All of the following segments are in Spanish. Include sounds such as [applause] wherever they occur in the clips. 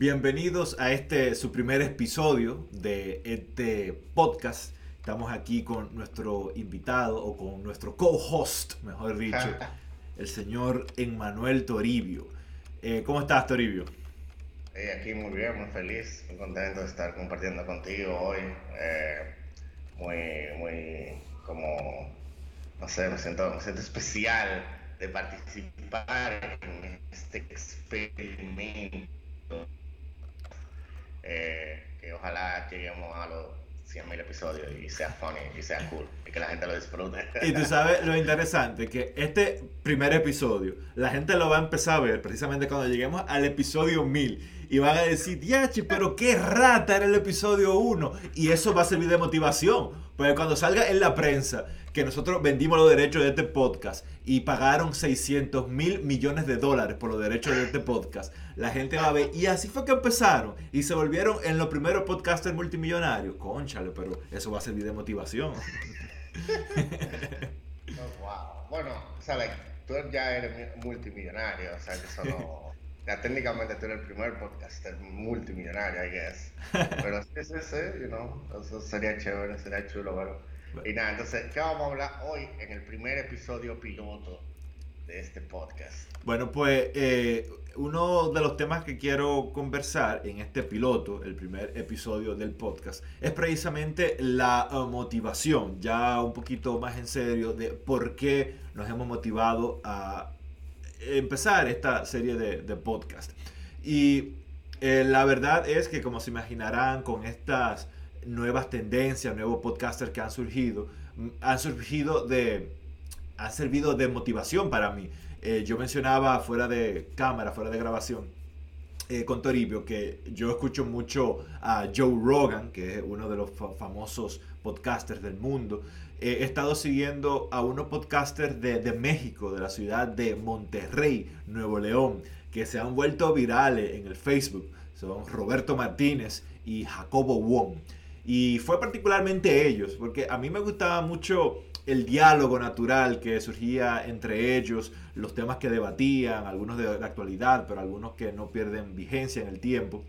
Bienvenidos a este su primer episodio de este podcast. Estamos aquí con nuestro invitado o con nuestro co-host, mejor dicho, [laughs] el señor Emmanuel Toribio. Eh, ¿Cómo estás, Toribio? aquí muy bien, muy feliz, muy contento de estar compartiendo contigo hoy. Eh, muy, muy, como, no sé, me siento, me siento especial de participar en este experimento. Eh, que ojalá lleguemos a los 100.000 episodios y sea funny y sea cool y que la gente lo disfrute. Y tú sabes lo interesante, que este primer episodio, la gente lo va a empezar a ver precisamente cuando lleguemos al episodio 1000 y van a decir, Diachi, pero qué rata era el episodio 1. Y eso va a servir de motivación. Porque cuando salga en la prensa que nosotros vendimos los derechos de este podcast y pagaron 600 mil millones de dólares por los derechos de este podcast, la gente va a ver. Y así fue que empezaron. Y se volvieron en los primeros podcasters multimillonarios. Conchale, pero eso va a servir de motivación. [laughs] Wow. Bueno, o tú ya eres multimillonario, o sea, que eso no técnicamente tú eres el primer podcaster multimillonario, I guess. [laughs] Pero sí, sí, sí, you know, eso sería chévere, sería chulo, bueno. Y nada, entonces, ¿qué vamos a hablar hoy en el primer episodio piloto de este podcast? Bueno, pues eh, uno de los temas que quiero conversar en este piloto, el primer episodio del podcast, es precisamente la eh, motivación, ya un poquito más en serio, de por qué nos hemos motivado a empezar esta serie de, de podcast. Y eh, la verdad es que, como se imaginarán, con estas nuevas tendencias, nuevos podcasters que han surgido, mm, han surgido de, han servido de motivación para mí. Eh, yo mencionaba fuera de cámara, fuera de grabación, eh, con Toribio, que yo escucho mucho a Joe Rogan, que es uno de los famosos podcasters del mundo, he estado siguiendo a unos podcasters de, México, de la ciudad de Monterrey, Nuevo León, que se han vuelto virales en el Facebook. Son Roberto Martínez y Jacobo Wong. Y fue particularmente ellos, porque a mí me gustaba mucho el diálogo natural que surgía entre ellos, los temas que debatían, algunos de la actualidad, pero algunos que no pierden vigencia en el tiempo.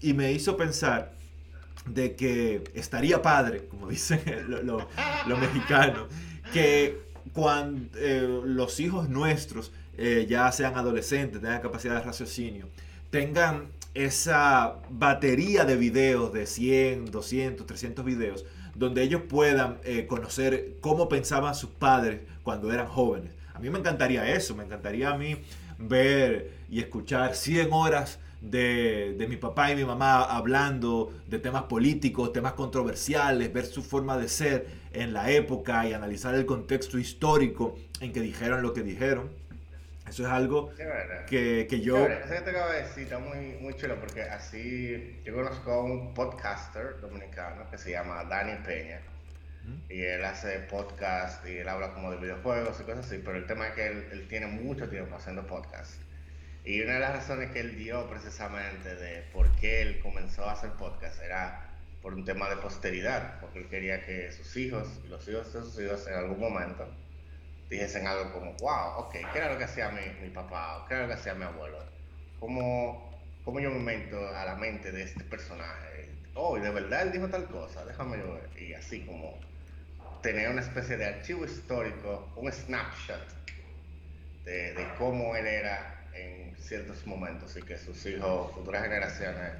Y me hizo pensar de que estaría padre, como dicen [laughs] los mexicanos, que cuando eh, los hijos nuestros eh, ya sean adolescentes, tengan capacidad de raciocinio, tengan esa batería de videos de 100, 200, 300 videos, donde ellos puedan eh, conocer cómo pensaban sus padres cuando eran jóvenes. A mí me encantaría eso, me encantaría a mí ver y escuchar 100 horas de, mi papá y mi mamá hablando de temas políticos, temas controversiales, ver su forma de ser en la época y analizar el contexto histórico en que dijeron lo que dijeron. Eso es algo que, que, yo... Eso que te acabo de decir está muy, muy chulo porque así yo conozco a un podcaster dominicano que se llama Dani Peña y él hace podcast y él habla como de videojuegos y cosas así, pero el tema es que él, él tiene mucho tiempo haciendo podcast y una de las razones que él dio precisamente de por qué él comenzó a hacer podcast era por un tema de posteridad, porque él quería que sus hijos y los hijos de sus hijos en algún momento dijesen algo como, wow, ok, ¿qué era lo que hacía mi, mi papá? ¿Qué era lo que hacía mi abuelo? ¿Cómo, ¿Cómo yo me meto a la mente de este personaje? Oh, y de verdad él dijo tal cosa, déjame yo ver. Y así como tener una especie de archivo histórico, un snapshot de, de cómo él era en ciertos momentos y que sus hijos, futuras generaciones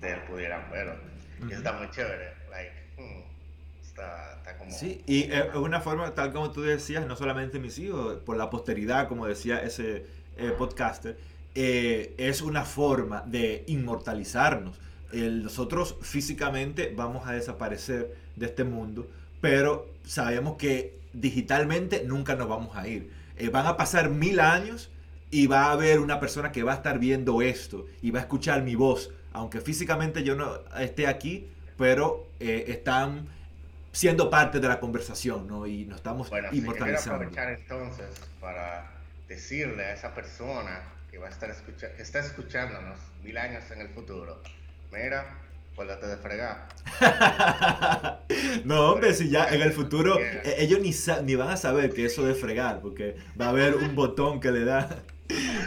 de él pudieran verlo. Y está muy chévere. Like, hmm, está, está, como... Sí, y es una forma, tal como tú decías, no solamente mis hijos, por la posteridad, como decía ese eh, podcaster, eh, es una forma de inmortalizarnos. nosotros físicamente vamos a desaparecer de este mundo, pero sabemos que digitalmente nunca nos vamos a ir. Eh, van a pasar mil años y va a haber una persona que va a estar viendo esto y va a escuchar mi voz, aunque físicamente yo no esté aquí, pero eh, están siendo parte de la conversación, ¿no? Y nos estamos bueno, inmortalizando. quiero aprovechar entonces para decirle a esa persona que va a estar escuchando, que está escuchándonos mil años en el futuro, mira, Acuérdate de fregar. [laughs] no, hombre, si ya en el futuro eh, ellos ni, ni van a saber que eso de fregar, porque va a haber un botón que le da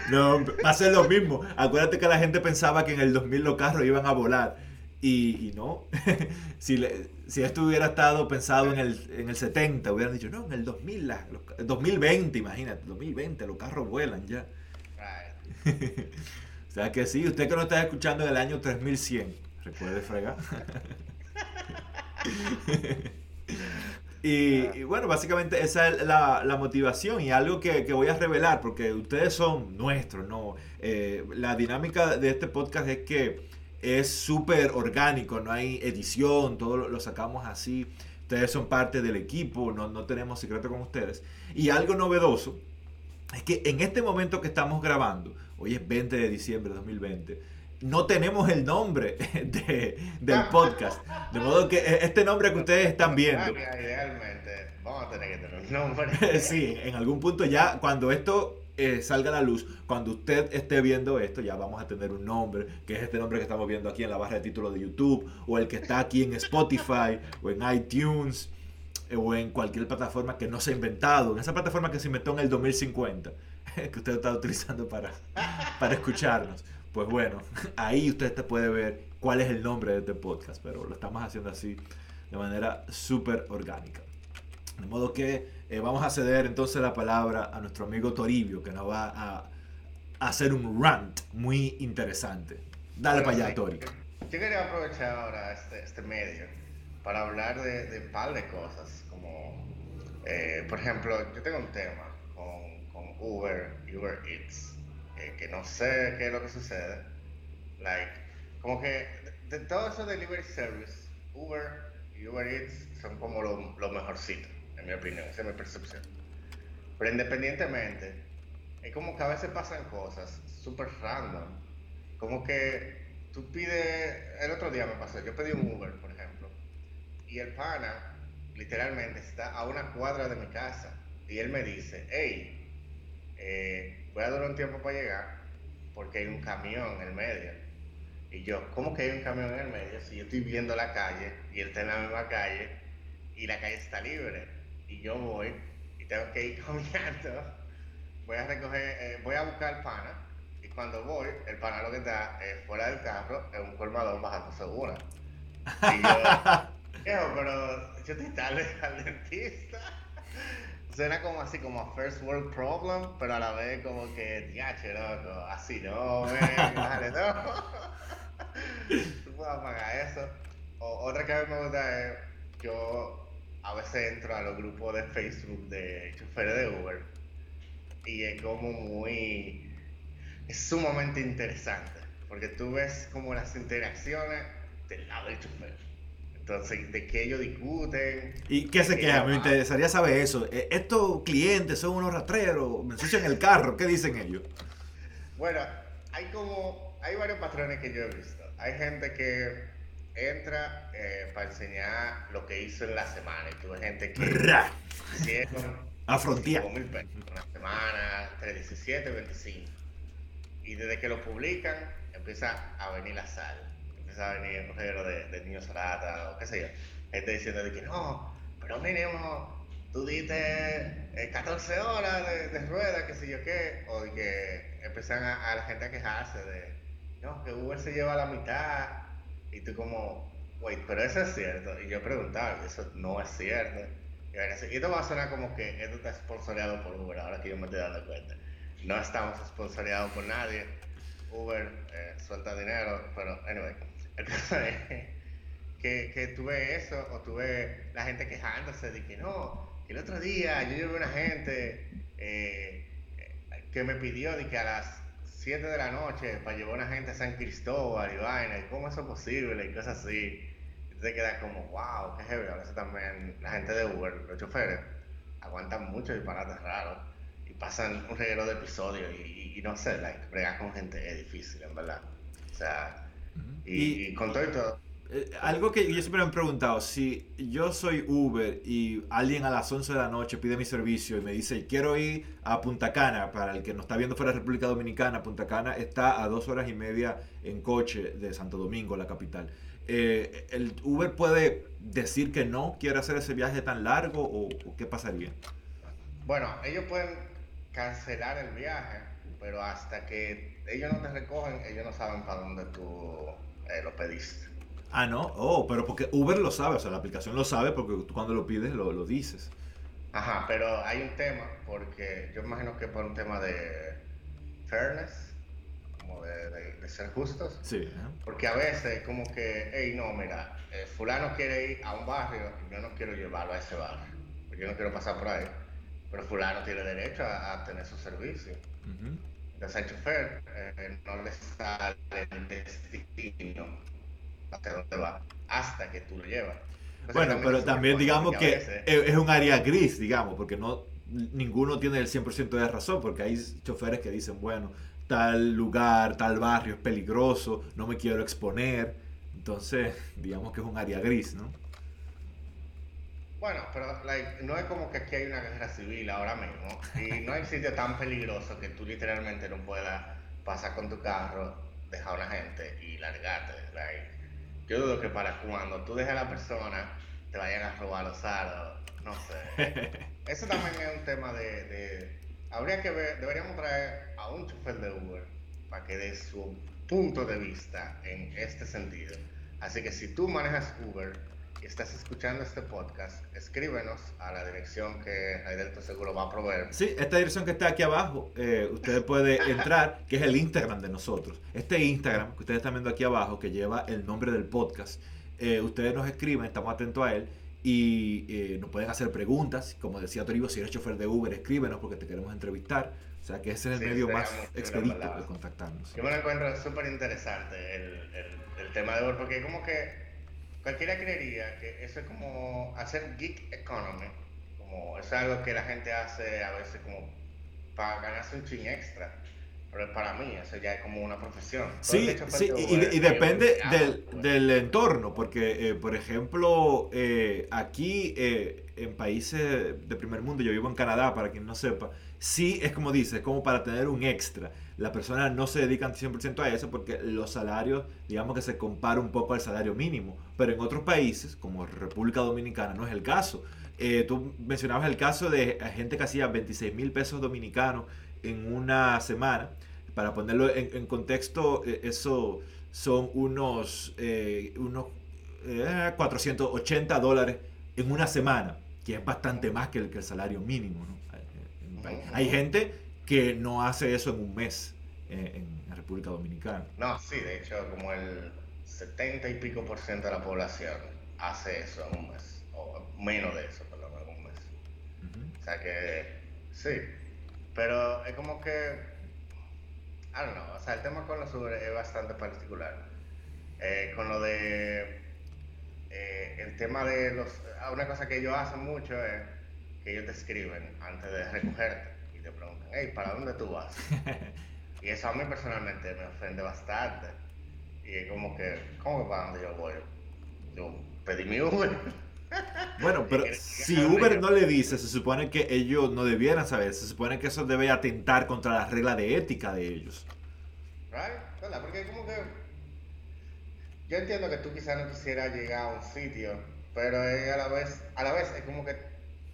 No, va a ser lo mismo. Acuérdate que la gente pensaba que en el 2000 los carros iban a volar. Y, no. [laughs] si, si esto hubiera estado pensado en el, en el 70, hubieran dicho, no, en el 2000, 2020, imagínate, 2020, los carros vuelan ya. [laughs] o sea que sí, usted que no está escuchando en el año 3100, recuerde fregar. [laughs] Y, bueno, básicamente esa es la, motivación y algo que, voy a revelar, porque ustedes son nuestros, ¿no? Eh, la dinámica de este podcast es que es súper orgánico, no hay edición, todo lo, sacamos así. Ustedes son parte del equipo, no, no tenemos secreto con ustedes. Y algo novedoso es que en este momento que estamos grabando, hoy es 20 de diciembre de 2020, no tenemos el nombre [laughs] del [laughs] podcast. De modo que e, este nombre que ustedes están viendo. Idealmente, vamos a tener que tener un nombre. [laughs] sí, en algún punto ya, cuando esto eh, salga a la luz, cuando usted esté viendo esto, ya vamos a tener un nombre, que es este nombre que estamos viendo aquí en la barra de título de YouTube, o el que está aquí en Spotify, o en iTunes, eh, o en cualquier plataforma que no se ha inventado, en esa plataforma que se inventó en el 2050, que usted está utilizando para, para escucharnos. Pues bueno, [laughs] ahí usted te puede ver cuál es el nombre de este podcast, pero lo estamos haciendo así de manera súper orgánica. De modo que eh, vamos a ceder entonces la palabra a nuestro amigo Toribio, que nos va a, hacer un rant muy interesante. Dale para allá, Tori. Yo quería aprovechar ahora este, este medio para hablar de, de un par de cosas, como, eh, por ejemplo, yo tengo un tema con, con Uber, Uber Eats que no sé qué es lo que sucede. Like, como que de, todo eso de delivery service, Uber y Uber Eats son como lo, lo mejorcito, en mi opinión, esa es mi percepción. Pero independientemente, es como que a veces pasan cosas súper random. Como que tú pides, el otro día me pasó, yo pedí un Uber, por ejemplo, y el pana literalmente está a una cuadra de mi casa y él me dice, hey, eh, voy a durar un tiempo para llegar porque hay un camión en el medio. Y yo, ¿cómo que hay un camión en el medio? Si yo estoy viendo la calle y él está en la misma calle y la calle está libre y yo voy y tengo que ir [laughs] caminando, voy a recoger, eh, voy a buscar el pana y cuando voy, el pana lo que está fuera del carro es un colmador bajando segura. Y yo, [laughs] pero yo estoy tarde al dentista. Suena como así, como a first world problem, pero a la vez como que, diache, loco, así no, ven, [laughs] dale, no. [laughs] Tú puedes apagar eso. O, otra que a mí me gusta es, yo a veces entro a los grupos de Facebook de choferes de Uber y es como muy, es sumamente interesante, porque tú ves como las interacciones del lado del chofer entonces, ¿de qué ellos discuten? ¿Y qué se queja? Me interesaría saber eso. Eh, ¿Estos clientes son unos rastreros? ¿Me ensucian el carro? ¿Qué dicen ellos? Bueno, hay como... Hay varios patrones que yo he visto. Hay gente que entra eh, para enseñar lo que hizo en la semana. Y tuve gente que... Hicieron... [laughs] A frontear. Una semana, entre 17 y 25. Y desde que lo publican, empieza a venir la sal a venir género de, de niños rata o qué sé yo, gente diciendo de que no, pero mínimo tú diste 14 eh, horas de, rueda, qué sé yo qué, o de que empiezan a, la gente a quejarse de, no, que Uber se lleva la mitad, y tú como, wait, pero eso es cierto, y yo preguntaba, y eso no es cierto, y esto va a sonar como que esto está sponsoreado por Uber, ahora que yo me estoy dando cuenta. No estamos sponsoreados por nadie. Uber eh, suelta dinero, pero anyway. [laughs] que, que tuve eso, o tuve la gente quejándose de que no, el otro día yo llevé una gente eh, que me pidió de que a las 7 de la noche para llevar una gente a San Cristóbal y vaina, y cómo eso es posible, y cosas así. Y te quedas como, wow, qué heavy. A veces también la gente de Uber, los choferes, aguantan muchos disparates raros y pasan un reguero de episodios y, no sé, like, bregar con gente es difícil, en verdad. O sea, y, con todo esto... Eh, algo que yo siempre me he preguntado, si yo soy Uber y alguien a las 11 de la noche pide mi servicio y me dice, quiero ir a Punta Cana, para el que nos está viendo fuera de República Dominicana, Punta Cana está a dos horas y media en coche de Santo Domingo, la capital. Eh, ¿El Uber puede decir que no quiere hacer ese viaje tan largo o, qué pasaría? Bueno, ellos pueden cancelar el viaje, pero hasta que ellos no te recogen, ellos no saben para dónde tú eh, lo pediste. Ah, no, oh, pero porque Uber lo sabe, o sea, la aplicación lo sabe porque tú cuando lo pides lo, lo dices. Ajá, pero hay un tema, porque yo imagino que por un tema de fairness, como de, ser justos. Sí. Porque a veces como que, hey, no, mira, eh, fulano quiere ir a un barrio y yo no quiero llevarlo a ese barrio, porque yo no quiero pasar por ahí, pero fulano tiene derecho a, tener su servicio. Entonces el chofer eh, no le sale el destino hacia dónde va hasta que tú lo llevas. bueno, pero también digamos que, es un área gris, digamos, porque no ninguno tiene el 100% de razón, porque hay choferes que dicen, bueno, tal lugar, tal barrio es peligroso, no me quiero exponer. Entonces, [laughs] digamos que es un área gris, ¿no? Bueno, pero no es como que aquí hay una guerra civil ahora mismo y no hay sitio tan peligroso que tú literalmente no puedas pasar con tu carro, dejar a una gente y largarte. Yo dudo que para cuando tú dejes a la persona te vayan a robar los aros, no sé. [laughs] Eso también es un tema de, Habría que ver, deberíamos traer a un chofer de Uber para que dé su punto de vista en este sentido. Así que si tú manejas Uber estás escuchando este podcast, escríbenos a la dirección que Delta Seguro va a proveer. Sí, esta dirección que está aquí abajo, eh, usted puede [laughs] entrar, que es el Instagram de nosotros. Este Instagram que ustedes están viendo aquí abajo, que lleva el nombre del podcast, eh, ustedes nos escriben, estamos atentos a él y eh, nos pueden hacer preguntas. Como decía Toribo, si eres chofer de Uber, escríbenos porque te queremos entrevistar. O sea que ese es el medio más expedito de contactarnos. Yo me lo encuentro súper interesante el, el, tema de Uber porque como que cualquiera creería que eso es como hacer geek economy. Como es algo que la gente hace a veces como para ganarse un ching extra pero para mí eso ya es como una profesión. Sí, sí y, depende del, del, entorno, porque, eh, por ejemplo, eh, aquí eh, en países de primer mundo, yo vivo en Canadá, para quien no sepa, sí es como dice, es como para tener un extra. Las personas no se dedican 100% a eso porque los salarios, digamos que se compara un poco al salario mínimo, pero en otros países, como República Dominicana, no es el caso. tú mencionabas el caso de gente que hacía 26 mil pesos dominicanos en una semana. Para ponerlo en, contexto, eh, eso son unos, eh, unos 480 eh, dólares en una semana, que es bastante más que el, que el salario mínimo. Hay gente que no hace eso en un mes en, la República Dominicana. No, sí, de hecho, como el 70 y pico por ciento de la población hace eso en un mes, o menos de eso, menos en un mes. O sea que, sí, pero es como que, I don't know, o sea, el tema con los Uber es bastante particular. Eh, con lo de, eh, el tema de los, una cosa que ellos hacen mucho es que ellos te escriben antes de recogerte te preguntan, hey, ¿para dónde tú vas? [laughs] y eso a mí personalmente me ofende bastante. Y es como que, ¿cómo que para dónde yo voy? Yo pedí mi Uber. [laughs] Bueno, pero si Uber no le dice, se supone que ellos no debieran saber, se supone que eso debe atentar contra la regla de ética de ellos. Right? Porque como que yo entiendo que tú quizás no quisieras llegar a un sitio, pero a la vez, a la vez es como que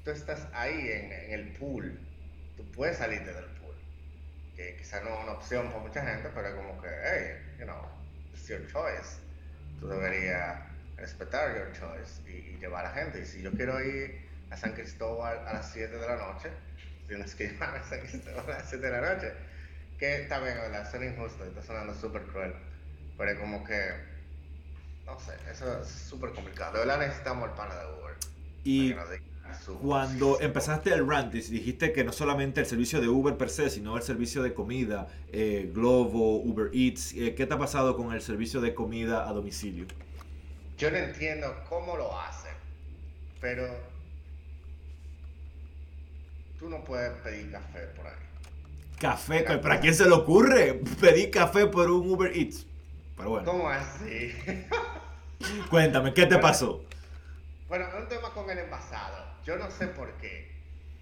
tú estás ahí en, en el pool, tú puedes salirte del pool, que quizás no es una opción para mucha gente, pero es como que, hey, you know, it's your choice, tú deberías respetar your choice y, llevar a gente. Y si yo quiero ir a San Cristóbal a las 7 de la noche, tienes que [laughs] llevarme a San Cristóbal a las 7 de la noche. Que está bien, ¿verdad? Suena injusto, está sonando súper cruel. Pero es como que, no sé, eso es súper complicado. De verdad necesitamos el pana de Uber. Y cuando empezaste el rant, dijiste que no solamente el servicio de Uber per se, sino el servicio de comida, eh, Globo, Uber Eats, eh, ¿qué te ha pasado con el servicio de comida a domicilio? Yo no entiendo cómo lo hacen, pero tú no puedes pedir café por ahí. ¿Café? ¿Para quién se le ocurre pedir café por un Uber Eats? Pero bueno. ¿Cómo así? Cuéntame, ¿qué te pasó? Bueno, un tema con el envasado. Yo no sé por qué.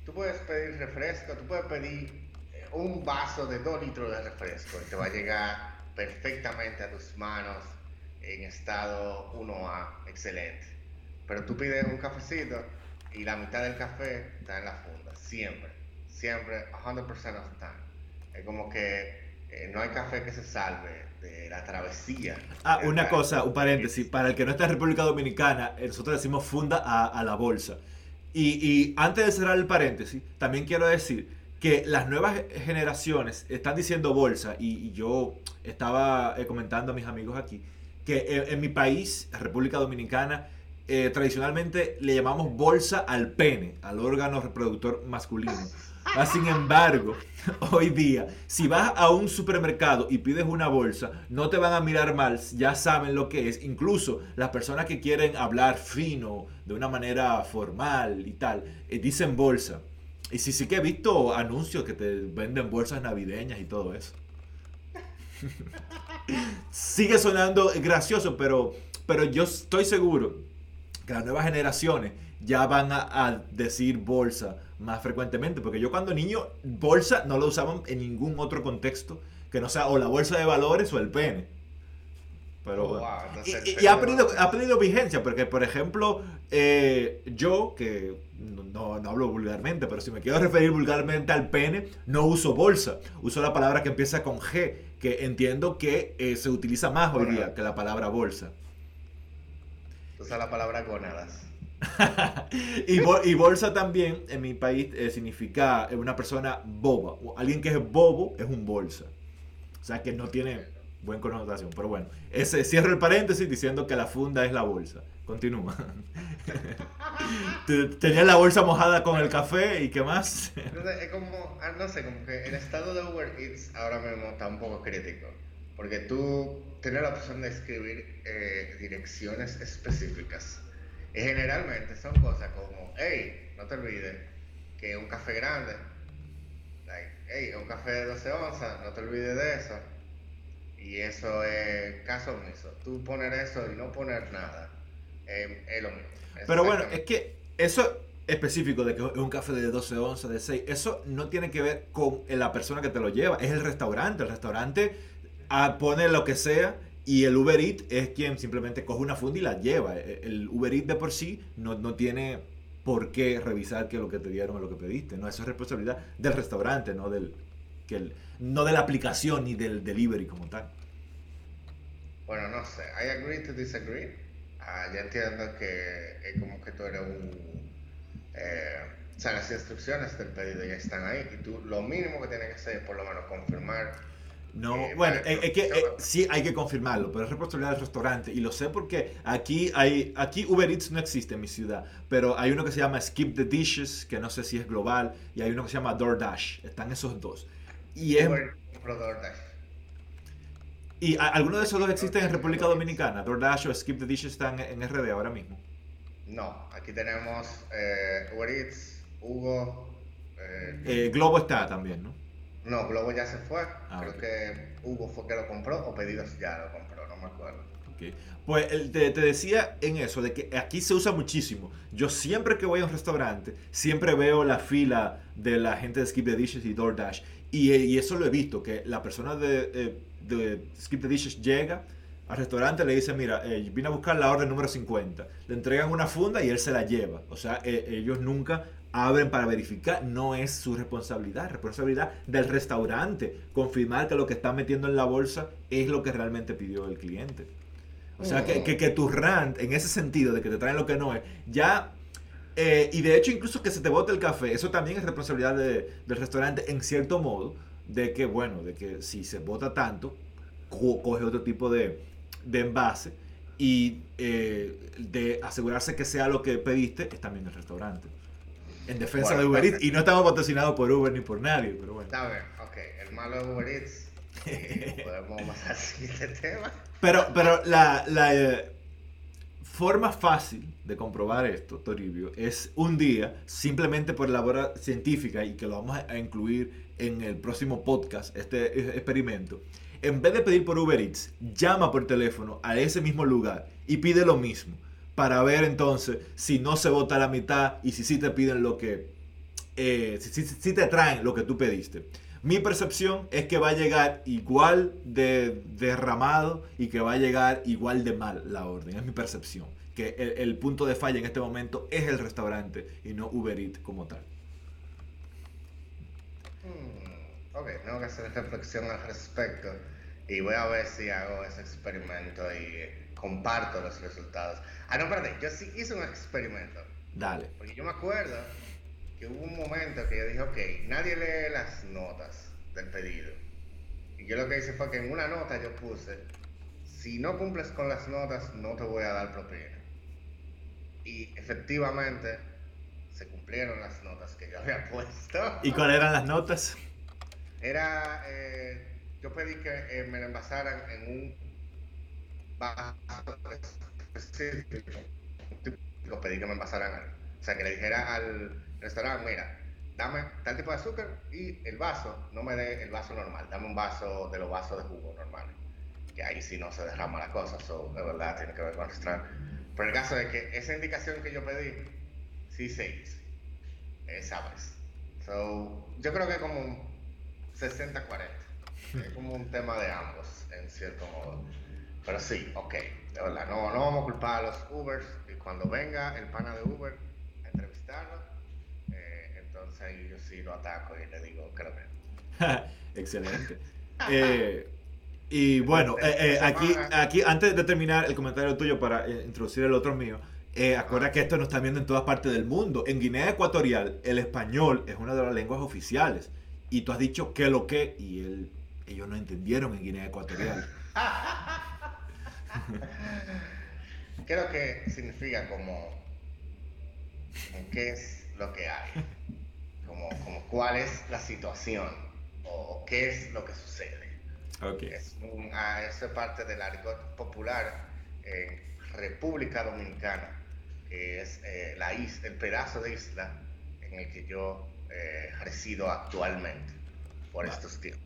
Tú puedes pedir refresco, tú puedes pedir eh, un vaso de 2 litros de refresco y te va a llegar perfectamente a tus manos en estado 1A, excelente. Pero tú pides un cafecito y la mitad del café está en la funda, siempre, siempre, 100% of the time. Es como que eh, no hay café que se salve de la travesía. Ah, una cosa, un paréntesis. Para el que no está en República Dominicana, eh, nosotros decimos funda a, la bolsa. Y, y, antes de cerrar el paréntesis, también quiero decir que las nuevas generaciones están diciendo bolsa. Y, yo estaba eh, comentando a mis amigos aquí que en, mi país, República Dominicana, tradicionalmente le llamamos bolsa al pene, al órgano reproductor masculino. Ah, sin embargo, [laughs] hoy día, si vas a un supermercado y pides una bolsa, no te van a mirar mal, ya saben lo que es. Incluso las personas que quieren hablar fino, de una manera formal y tal, eh, dicen bolsa. Y sí, sí que he visto anuncios que te venden bolsas navideñas y todo eso. [laughs] Sigue sonando gracioso, pero, pero yo estoy seguro que las nuevas generaciones ya van a decir bolsa más frecuentemente. Porque yo cuando niño, bolsa no lo usaban en ningún otro contexto que no sea o la bolsa de valores o el pene. Pero oh, y, ha, perdido, ha perdido vigencia, porque por ejemplo, eh, yo, que no, no, hablo vulgarmente, pero si me quiero referir vulgarmente al pene, no uso bolsa, uso la palabra que empieza con G, que entiendo que eh, se utiliza más hoy día que la palabra bolsa. Usa la palabra gónadas. [laughs] y, bolsa también en mi país eh, significa eh, una persona boba. Alguien que es bobo es un bolsa. O sea que no tiene buena connotación. Pero bueno, ese, cierro el paréntesis diciendo que la funda es la bolsa. Continúa. [laughs] Tenía la bolsa mojada con el café y qué más. [laughs] es como, ah, no sé, como que el estado de Uber Eats ahora mismo está un poco crítico. Porque tú tienes la opción de escribir eh, direcciones específicas y generalmente son cosas como, hey, no te olvides que un café grande, like, hey, un café de 12 onzas, no te olvides de eso. Y eso es caso omiso. Tú poner eso y no poner nada es lo mismo. Pero bueno, es que eso específico de que es un café de 12 onzas, de 6, eso no tiene que ver con la persona que te lo lleva, es el restaurante. El restaurante ah, pone lo que sea y el Uber Eats es quien simplemente coge una funda y la lleva. E, el Uber Eats de por sí no, no tiene por qué revisar que lo que te dieron es lo que pediste. No, eso es responsabilidad del restaurante, no del, que no de la aplicación ni del delivery como tal. Bueno, no sé. I agree to disagree. Ah, ya entiendo que es como que tú eres un... Eh, o sea, las instrucciones del pedido ya están ahí y tú lo mínimo que tienes que hacer es por lo menos confirmar no, eh, bueno, es que eh, sí hay que confirmarlo, pero es responsabilidad del restaurante y lo sé porque aquí hay aquí Uber Eats no existe en mi ciudad, pero hay uno que se llama Skip the Dishes, que no sé si es global, y hay uno que se llama DoorDash, están esos dos. Y es ¿Y alguno de esos dos existen en República Dominicana? ¿DoorDash o Skip the Dishes están en RD ahora mismo? No, aquí tenemos eh, Uber Eats, Hugo. Globo está también, ¿no? No, Globo ya se fue. Ah, Creo que Hugo fue que lo compró o Pedidos ya lo compró, no me acuerdo. Pues te, te, decía en eso, de que aquí se usa muchísimo. Yo siempre que voy a un restaurante, siempre veo la fila de la gente de Skip the Dishes y DoorDash. Y, y eso lo he visto, que la persona de, eh, de Skip the Dishes llega al restaurante, le dice, mira, eh, vine a buscar la orden número 50. Le entregan una funda y él se la lleva. O sea, eh, ellos nunca abren para verificar, no es su responsabilidad, es responsabilidad del restaurante confirmar que lo que está metiendo en la bolsa es lo que realmente pidió el cliente. O sea, que, que, tu rant, en ese sentido de que te traen lo que no es, ya... Eh, y de hecho, incluso que se te bote el café, eso también es responsabilidad del restaurante en cierto modo, de que, bueno, de que si se bota tanto, coge otro tipo de, de envase y eh, de asegurarse que sea lo que pediste, es también el restaurante en defensa de Uber Eats. Y no estamos patrocinados por Uber ni por nadie, pero bueno. Está bien, ok. El malo de Uber Eats. [laughs] Podemos pasar siguiente tema. Pero, pero la, la eh, forma fácil de comprobar esto, Toribio, es un día, simplemente por labor científica, y que lo vamos a incluir en el próximo podcast, este experimento. En vez de pedir por Uber Eats, llama por teléfono a ese mismo lugar y pide lo mismo para ver entonces si no se vota la mitad y si sí te piden lo que, eh, si, te traen lo que tú pediste. Mi percepción es que va a llegar igual de derramado y que va a llegar igual de mal la orden. Es mi percepción. Que el, punto de falla en este momento es el restaurante y no Uber Eats como tal. Hmm, ok, tengo que hacer reflexión al respecto y voy a ver si hago ese experimento y comparto los resultados. Ah, no, perdón, yo sí hice un experimento. Dale. Porque yo me acuerdo que hubo un momento que yo dije, ok, nadie lee las notas del pedido. Y yo lo que hice fue que en una nota yo puse, si no cumples con las notas, no te voy a dar propina. Y efectivamente se cumplieron las notas que yo había [laughs] puesto. ¿Y cuáles eran las notas? Era, eh, yo pedí que eh, me lo envasaran en un vaso específico. Pedí que me envasaran, o sea, que le dijera al restaurante, mira, dame tal tipo de azúcar y el vaso, no me dé el vaso normal, dame un vaso de los vasos de jugo normales. Que ahí sí no se derrama la cosa, eso de verdad tiene que ver con el restaurante. Pero el caso es que esa indicación que yo pedí, sí se hizo. Esa vez. So, yo creo que como 60-40. Es como un tema de ambos, en cierto modo. Pero sí, ok, de verdad, no, no vamos a culpar a los Ubers. Y cuando venga el pana de Uber a entrevistarlo, eh, entonces ahí yo sí lo ataco y le digo, creo que. [laughs] Excelente. Eh, y bueno, eh, aquí, aquí, antes de terminar el comentario tuyo para introducir el otro mío, eh, acuerda que esto nos está viendo en todas partes del mundo. En Guinea Ecuatorial, el español es una de las lenguas oficiales. Y tú has dicho que lo que, y él, ellos no entendieron en Guinea Ecuatorial. [laughs] [laughs] Creo que significa como, qué es lo que hay, como, como cuál es la situación o, qué es lo que sucede. Okay. Es, ah, eso es parte del argot popular en República Dominicana que es eh, la isla, el pedazo de isla en el que yo eh, resido actualmente por estos tiempos.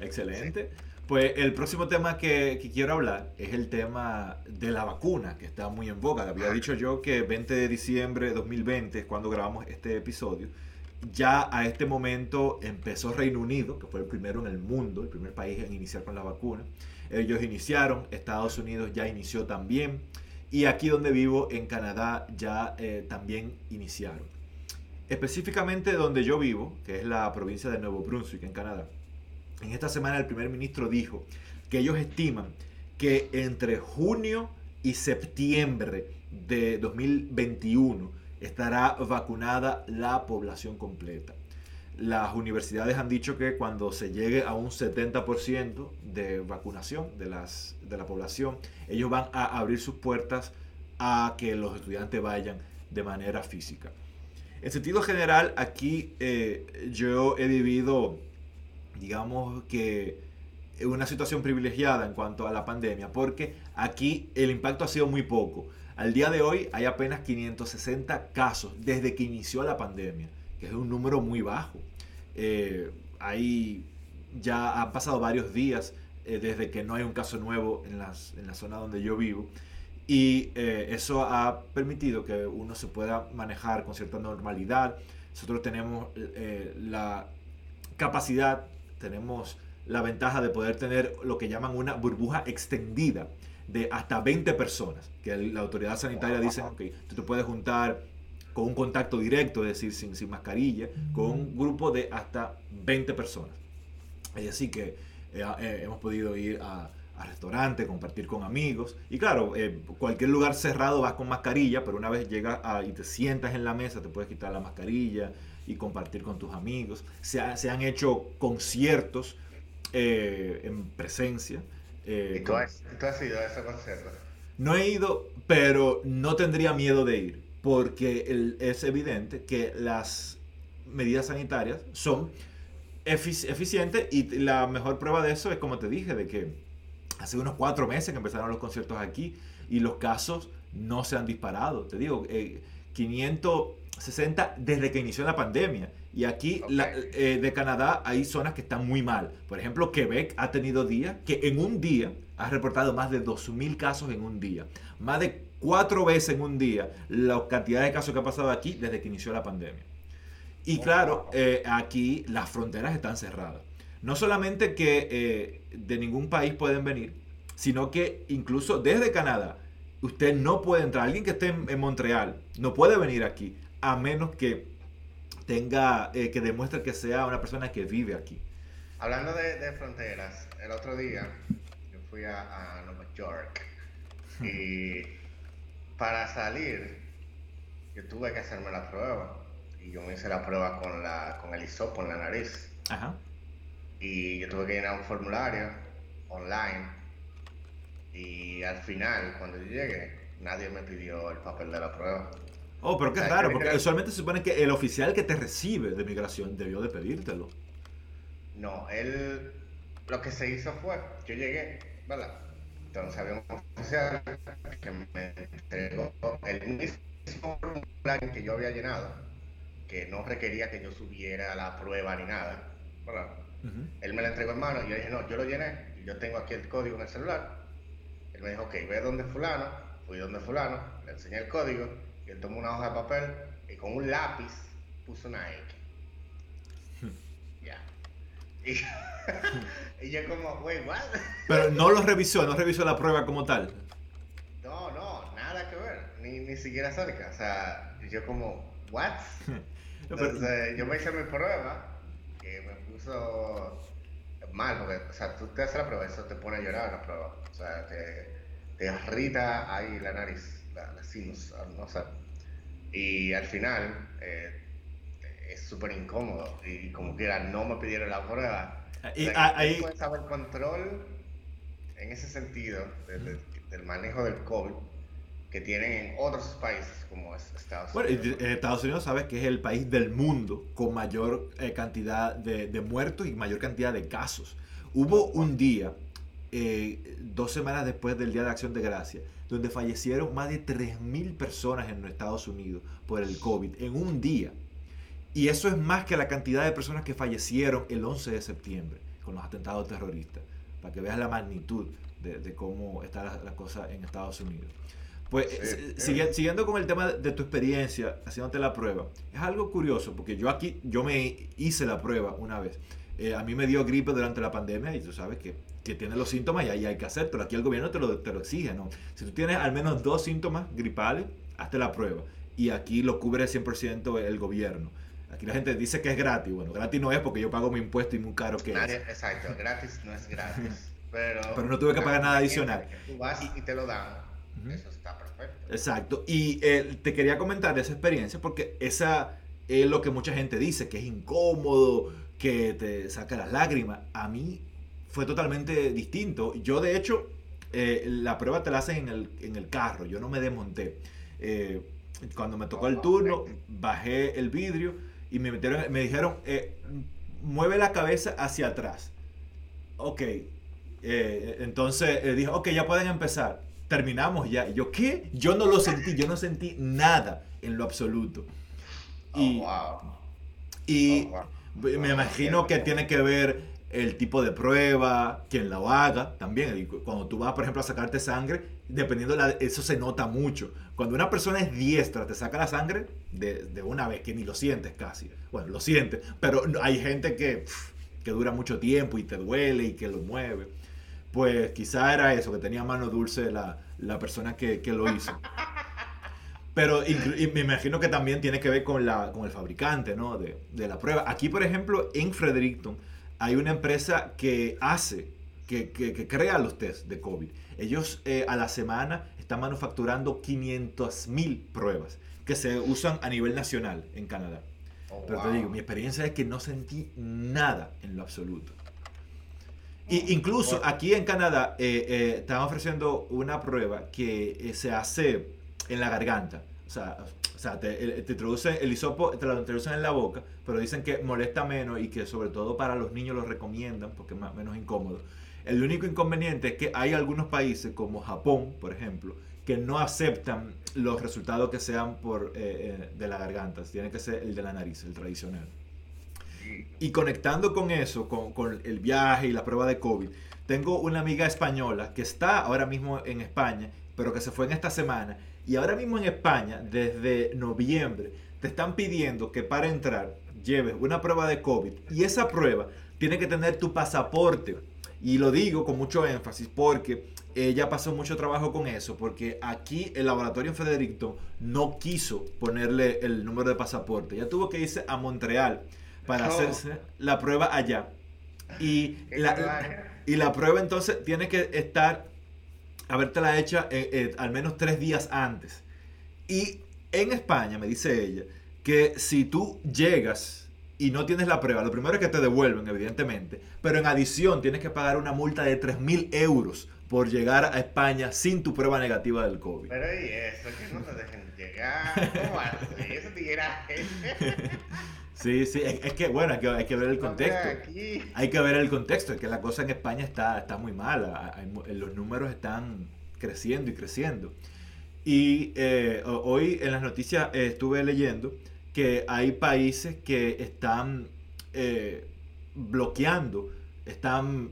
Excelente. Pues el próximo tema que, quiero hablar es el tema de la vacuna, que está muy en boga. Había dicho yo que 20 de diciembre de 2020 es cuando grabamos este episodio. Ya a este momento empezó Reino Unido, que fue el primero en el mundo, el primer país en iniciar con la vacuna. Ellos iniciaron, Estados Unidos ya inició también. Y aquí donde vivo, en Canadá, ya eh, también iniciaron. Específicamente donde yo vivo, que es la provincia de Nuevo Brunswick, en Canadá. En esta semana el primer ministro dijo que ellos estiman que entre junio y septiembre de 2021 estará vacunada la población completa las universidades han dicho que cuando se llegue a un 70% de vacunación de, las, de la población, ellos van a abrir sus puertas a que los estudiantes vayan de manera física. En sentido general, aquí eh, yo he vivido, digamos que, una situación privilegiada en cuanto a la pandemia, porque aquí el impacto ha sido muy poco. Al día de hoy hay apenas 560 casos desde que inició la pandemia es un número muy bajo. Eh, ahí ya han pasado varios días eh, desde que no hay un caso nuevo en, las, en la zona donde yo vivo. Y eh, eso ha permitido que uno se pueda manejar con cierta normalidad. Nosotros tenemos la capacidad, tenemos la ventaja de poder tener lo que llaman una burbuja extendida de hasta 20 personas, que la autoridad sanitaria dice, ok, tú te puedes juntar con un contacto directo, es decir, sin, sin mascarilla, con un grupo de hasta 20 personas. Es decir, que eh, eh, hemos podido ir a, a restaurantes, compartir con amigos. Y claro, eh, cualquier lugar cerrado vas con mascarilla, pero una vez llegas y te sientas en la mesa, te puedes quitar la mascarilla y compartir con tus amigos. Se, ha, se han hecho conciertos eh, en presencia. Eh, ¿Y tú has, tú has ido a ese concierto? No he ido, pero no tendría miedo de ir, porque es evidente que las medidas sanitarias son eficientes y la mejor prueba de eso es, como te dije, de que hace unos cuatro meses que empezaron los conciertos aquí y los casos no se han disparado. Te digo, eh, 500 60 desde que inició la pandemia. Y aquí eh, de Canadá hay zonas que están muy mal. Por ejemplo, Quebec ha tenido días que en un día ha reportado más de 2.000 casos en un día. Más de cuatro veces en un día la cantidad de casos que ha pasado aquí desde que inició la pandemia. Y claro, eh, aquí las fronteras están cerradas. No solamente que eh, de ningún país pueden venir, sino que incluso desde Canadá usted no puede entrar. Alguien que esté en Montreal no puede venir aquí a menos que tenga, eh, que demuestre que sea una persona que vive aquí. hablando de, fronteras, el otro día yo fui a, Nueva York y [laughs] para salir yo tuve que hacerme la prueba y yo me hice la prueba con, la, con el hisopo en la nariz. Ajá. Y yo tuve que llenar un formulario online y al final, cuando yo llegué, nadie me pidió el papel de la prueba. Oh, pero qué raro, porque usualmente se supone que el oficial que te recibe de migración debió de pedírtelo. No, él lo que se hizo fue, yo llegué, ¿verdad? Entonces había un oficial que me entregó el mismo formulario que yo había llenado, que no requería que yo subiera la prueba ni nada, ¿verdad? Él me la entregó en mano y yo dije, no, yo lo llené, y yo tengo aquí el código en el celular. Él me dijo, ok, ve donde fulano, fui donde fulano, le enseñé el código, y él tomó una hoja de papel y con un lápiz puso una X. ya. [laughs] Y, yo como, wait, what? Pero no lo revisó, no revisó la prueba como tal. No, no, nada que ver, ni, ni siquiera cerca. O sea, yo como, what? [laughs] Entonces yo me hice mi prueba, que me puso mal, porque, o sea, tú te haces la prueba, eso te pone a llorar la prueba. O sea, te, te irrita ahí la nariz, la, sinus, no sé. Y al final eh, es súper incómodo y como quiera no me pidieron la prueba. Y ahí puedes saber control en ese sentido del, del, manejo del COVID que tienen en otros países como es Estados Unidos. Bueno, en Estados Unidos sabes que es el país del mundo con mayor eh, cantidad de, de muertos y mayor cantidad de casos. Hubo un día eh, dos semanas después del Día de Acción de Gracia, donde fallecieron más de 3.000 personas en los Estados Unidos por el COVID en un día. Y eso es más que la cantidad de personas que fallecieron el 11 de septiembre con los atentados terroristas, para que veas la magnitud de, cómo está la, cosa en Estados Unidos. Pues siguiendo con el tema de tu experiencia haciéndote la prueba, es algo curioso porque yo aquí, yo me hice la prueba una vez. Eh, a mí me dio gripe durante la pandemia y tú sabes que que tiene los síntomas y ahí hay que pero Aquí el gobierno te lo, te lo exige, ¿no? Si tú tienes al menos dos síntomas gripales, hazte la prueba. Y aquí lo cubre 100% el gobierno. Aquí la gente dice que es gratis. Bueno, gratis no es porque yo pago mi impuesto y muy caro que es. Exacto, gratis no es gratis. [laughs] Pero, pero no tuve que pagar nada adicional. Tú vas y, te lo dan. Eso está perfecto. Exacto. Y eh, te quería comentar de esa experiencia porque esa es lo que mucha gente dice, que es incómodo, que te saca las lágrimas. A mí fue totalmente distinto. Yo, de hecho, eh, la prueba te la hacen en el, en el carro, yo no me desmonté. Eh, cuando me tocó el turno, bajé el vidrio y me, metieron, me dijeron, eh, mueve la cabeza hacia atrás. Ok, entonces dije, ok, ya pueden empezar. Terminamos ya. Y yo, ¿qué? Yo no lo sentí, yo no sentí nada en lo absoluto. Y, oh, y oh, me imagino que tiene que ver el tipo de prueba, quien la haga, también. Cuando tú vas, por ejemplo, a sacarte sangre, dependiendo de la, eso se nota mucho. Cuando una persona es diestra, te saca la sangre de, una vez, que ni lo sientes casi. Bueno, lo sientes, pero hay gente que, que dura mucho tiempo y te duele y que lo mueve. Pues quizá era eso, que tenía mano dulce la, la persona que, que, lo hizo. Pero me imagino que también tiene que ver con, la, con el fabricante ¿no? de, de la prueba. Aquí, por ejemplo, en Fredericton, hay una empresa que hace, que, que, crea los test de COVID. Ellos eh, a la semana están manufacturando 500 mil pruebas que se usan a nivel nacional en Canadá. Oh, Pero te digo, mi experiencia es que no sentí nada en lo absoluto. Y incluso aquí en Canadá eh, eh, están ofreciendo una prueba que se hace en la garganta. O sea, sea, te, te introducen el hisopo, te lo introducen en la boca, pero dicen que molesta menos y que sobre todo para los niños lo recomiendan porque es menos incómodo. El único inconveniente es que hay algunos países como Japón, por ejemplo, que no aceptan los resultados que sean por, eh, eh, de la garganta, tiene que ser el de la nariz, el tradicional. Y conectando con eso, con, con, el viaje y la prueba de COVID, tengo una amiga española que está ahora mismo en España, pero que se fue en esta semana y ahora mismo en España, desde noviembre, te están pidiendo que para entrar lleves una prueba de COVID y esa prueba tiene que tener tu pasaporte. Y lo digo con mucho énfasis porque ella pasó mucho trabajo con eso, porque aquí el laboratorio en Fredericton no quiso ponerle el número de pasaporte. Ya tuvo que irse a Montreal para hacerse la prueba allá. Y la, y la prueba entonces tiene que estar, habértela hecha eh, eh, al menos tres días antes. Y en España, me dice ella, que si tú llegas y no tienes la prueba, lo primero es que te devuelven, evidentemente, pero en adición tienes que pagar una multa de 3.000 euros por llegar a España sin tu prueba negativa del COVID. Pero y eso, que no te dejen llegar, ¿cómo así? Eso [laughs] Sí, sí, es, que bueno, hay que, hay que ver el contexto. Hay que ver el contexto, es que la cosa en España está, está muy mala, los números están creciendo y creciendo. Y eh, hoy en las noticias eh, estuve leyendo que hay países que están eh, bloqueando, están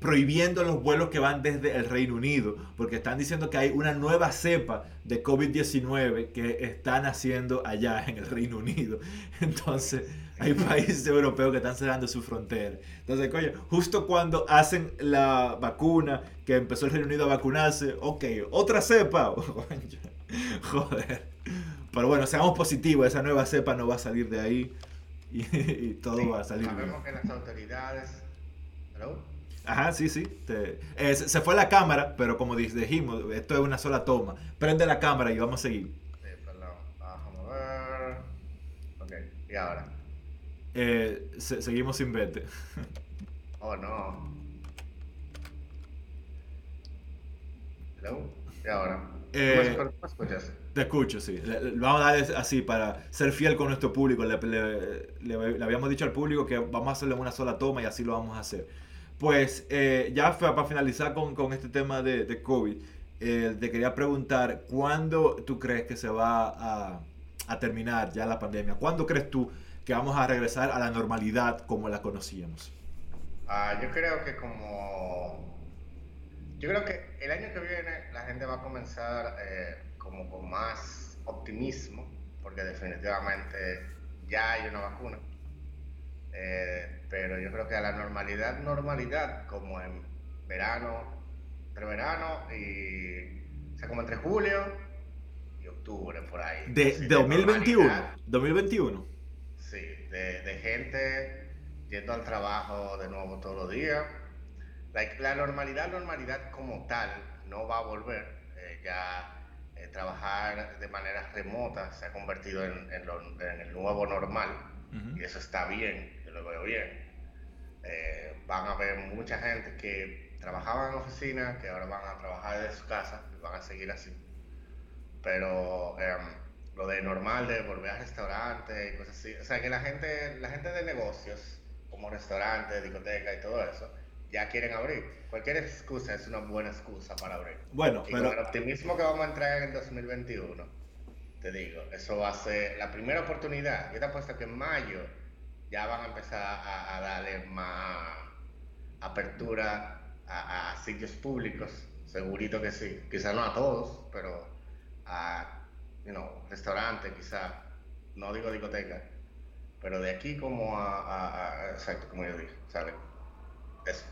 prohibiendo los vuelos que van desde el Reino Unido, porque están diciendo que hay una nueva cepa de COVID-19 que están haciendo allá en el Reino Unido. [laughs] Entonces, hay países europeos que están cerrando su frontera. Entonces, coño, justo cuando hacen la vacuna, que empezó el Reino Unido a vacunarse, ok, otra cepa. [laughs] Joder. Pero bueno, seamos positivos, esa nueva cepa no va a salir de ahí y, [laughs] todo va a salir. Sabemos que las autoridades... Ajá, sí, sí. Eh, se fue la cámara, pero como dijimos, esto es una sola toma. Prende la cámara y vamos a seguir. Sí, perdón. Vamos a ver. Ok, ¿y ahora? Eh, seguimos sin verte. oh, no. Hello. ¿Y ahora? Eh, ¿Me escuchas? Te escucho, sí. vamos a dar así para ser fiel con nuestro público. le habíamos dicho al público que vamos a hacerlo en una sola toma y así lo vamos a hacer. Pues eh, ya para finalizar con, con, este tema de, de COVID, eh, te quería preguntar, ¿cuándo tú crees que se va a, a, terminar ya la pandemia? ¿Cuándo crees tú que vamos a regresar a la normalidad como la conocíamos? Ah, yo creo que como... Yo creo que el año que viene la gente va a comenzar eh, como con más optimismo, porque definitivamente ya hay una vacuna. Eh, pero yo creo que a la normalidad, normalidad, como en verano, entre verano y, o sea, como entre julio y octubre, por ahí. ¿De, 2021? ¿2021? Sí, de, de, gente yendo al trabajo de nuevo todos los días. la normalidad, normalidad como tal, no va a volver. Eh, ya eh, trabajar de manera remota se ha convertido en, en, el nuevo normal y eso está bien, lo veo bien. Eh, van a haber mucha gente que trabajaba en oficina, que ahora van a trabajar desde su casa y van a seguir así. Pero em, lo de normal de volver a restaurantes y cosas así, o sea que la gente, la gente de negocios, como restaurantes, discotecas y todo eso, ya quieren abrir. Cualquier excusa es una buena excusa para abrir. Bueno, y con el optimismo que vamos a entrar en el 2021, te digo, eso va a ser la primera oportunidad. Yo te apuesto que en mayo ya van a empezar a, darle más apertura a, sitios públicos, segurito que sí, quizás no a todos, pero a you know, restaurantes, quizás, no digo discoteca, pero de aquí como a, exacto, como yo dije, ¿sabes? Eso.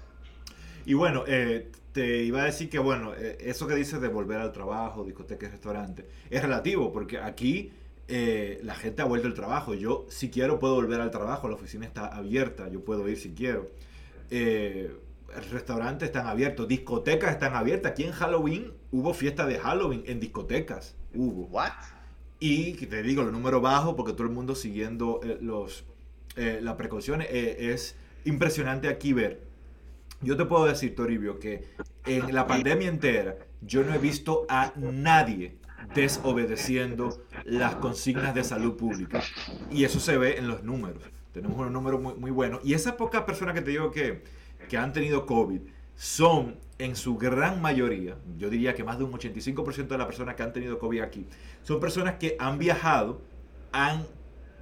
Y bueno, eh, te iba a decir que, bueno, eh, eso que dices de volver al trabajo, discoteca y restaurante, es relativo, porque aquí eh, la gente ha vuelto al trabajo. Yo, si quiero, puedo volver al trabajo. La oficina está abierta. Yo puedo ir si quiero. Eh, restaurantes están abiertos. Discotecas están abiertas. Aquí en Halloween hubo fiesta de Halloween en discotecas. Hubo. ¿What? Y te digo, los números bajos porque todo el mundo siguiendo eh, los, las precauciones. es impresionante aquí ver. Yo te puedo decir, Toribio, que en la pandemia entera yo no he visto a nadie desobedeciendo las consignas de salud pública. Y eso se ve en los números. Tenemos unos números muy, muy buenos. Y esas pocas personas que te digo que, que han tenido COVID son en su gran mayoría, yo diría que más de un 85% de las personas que han tenido COVID aquí, son personas que han viajado, han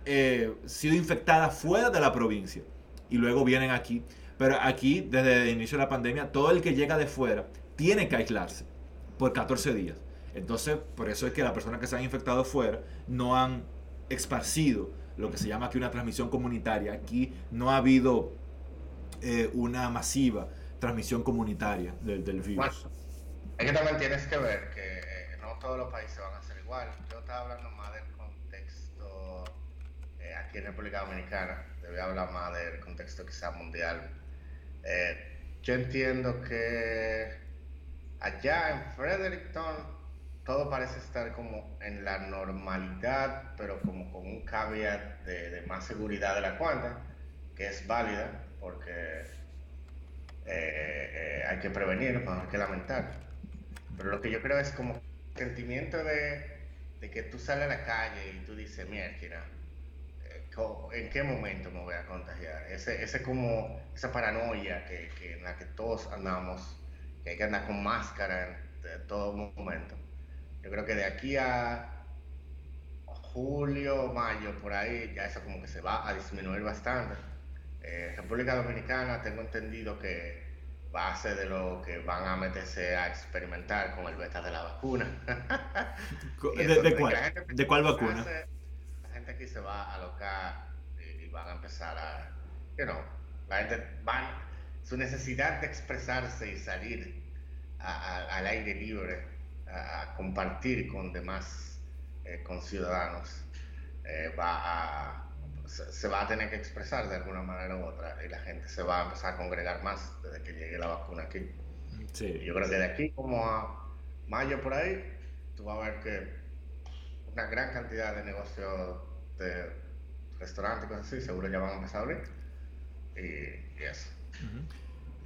eh, sido infectadas fuera de la provincia y luego vienen aquí. Pero aquí, desde el inicio de la pandemia, todo el que llega de fuera tiene que aislarse por 14 días. Entonces, por eso es que las personas que se han infectado fuera no han esparcido lo que se llama aquí una transmisión comunitaria. Aquí no ha habido eh, una masiva transmisión comunitaria del, virus. Bueno, es que también tienes que ver que eh, no todos los países van a ser igual. Yo estaba hablando más del contexto eh, aquí en República Dominicana, debe hablar más del contexto quizá mundial. Eh, yo entiendo que allá en Fredericton todo parece estar como en la normalidad, pero como con un caveat de, más seguridad de la cuenta, que es válida, porque hay que prevenir, mejor que lamentar. Pero lo que yo creo es como sentimiento de de que tú sales a la calle y tú dices, mira, eh, ¿en qué momento me voy a contagiar? Ese, ese como, esa paranoia que, que, en la que todos andamos, que hay que andar con máscara en, todo momento. Yo creo que de aquí a julio, mayo, por ahí, ya eso como que se va a disminuir bastante. Eh, República Dominicana tengo entendido que base de lo que van a meterse a experimentar con el beta de la vacuna. [laughs] ¿De, cuál? ¿De cuál vacuna? la gente aquí se va a alocar y, van a empezar a, you know, la gente van, su necesidad de expresarse y salir al aire libre, a, compartir con demás eh, conciudadanos, eh, va a se, va a tener que expresar de alguna manera u otra y la gente se va a empezar a congregar más desde que llegue la vacuna aquí. Sí. Yo creo que de aquí como a mayo por ahí, tú vas a ver que una gran cantidad de negocios de restaurantes y cosas así, seguro ya van a empezar a abrir. Y, eso.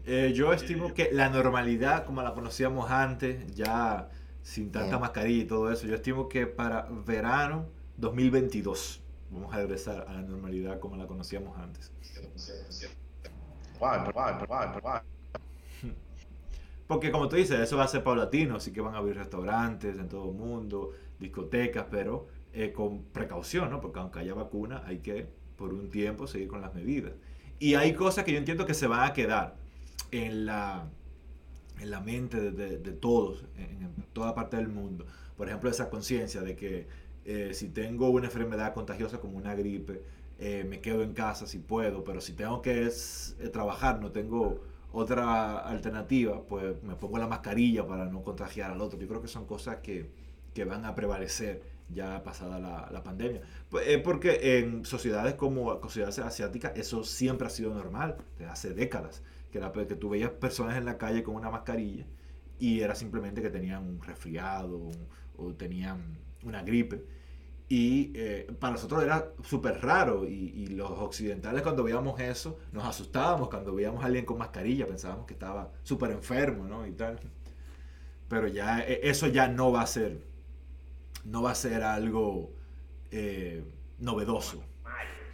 Eh, yo estimo que la normalidad como la conocíamos antes, ya sin tanta mascarilla y todo eso, yo estimo que para verano 2022 vamos a regresar a la normalidad como la conocíamos antes. Porque como tú dices, eso va a ser paulatino, así que van a abrir restaurantes en todo el mundo, discotecas, pero eh, con precaución, ¿no? Porque aunque haya vacuna, hay que por un tiempo seguir con las medidas. Y hay cosas que yo entiendo que se van a quedar en la, en la mente de, de, todos, en, en, toda parte del mundo. Por ejemplo, esa conciencia de que eh, si tengo una enfermedad contagiosa como una gripe, eh, me quedo en casa si puedo, pero si tengo que eh, trabajar, no tengo otra alternativa, pues me pongo la mascarilla para no contagiar al otro. Yo creo que son cosas que, que van a prevalecer ya pasada la, la pandemia. Pues, porque en sociedades como sociedades asiáticas eso siempre ha sido normal, desde hace décadas, que, era, que tú veías personas en la calle con una mascarilla y era simplemente que tenían un resfriado o tenían una gripe. Y eh, para nosotros era súper raro y, los occidentales cuando veíamos eso nos asustábamos cuando veíamos a alguien con mascarilla, pensábamos que estaba súper enfermo, ¿no? Y tal. Pero ya e, eso ya no va a ser, no va a ser algo eh, novedoso.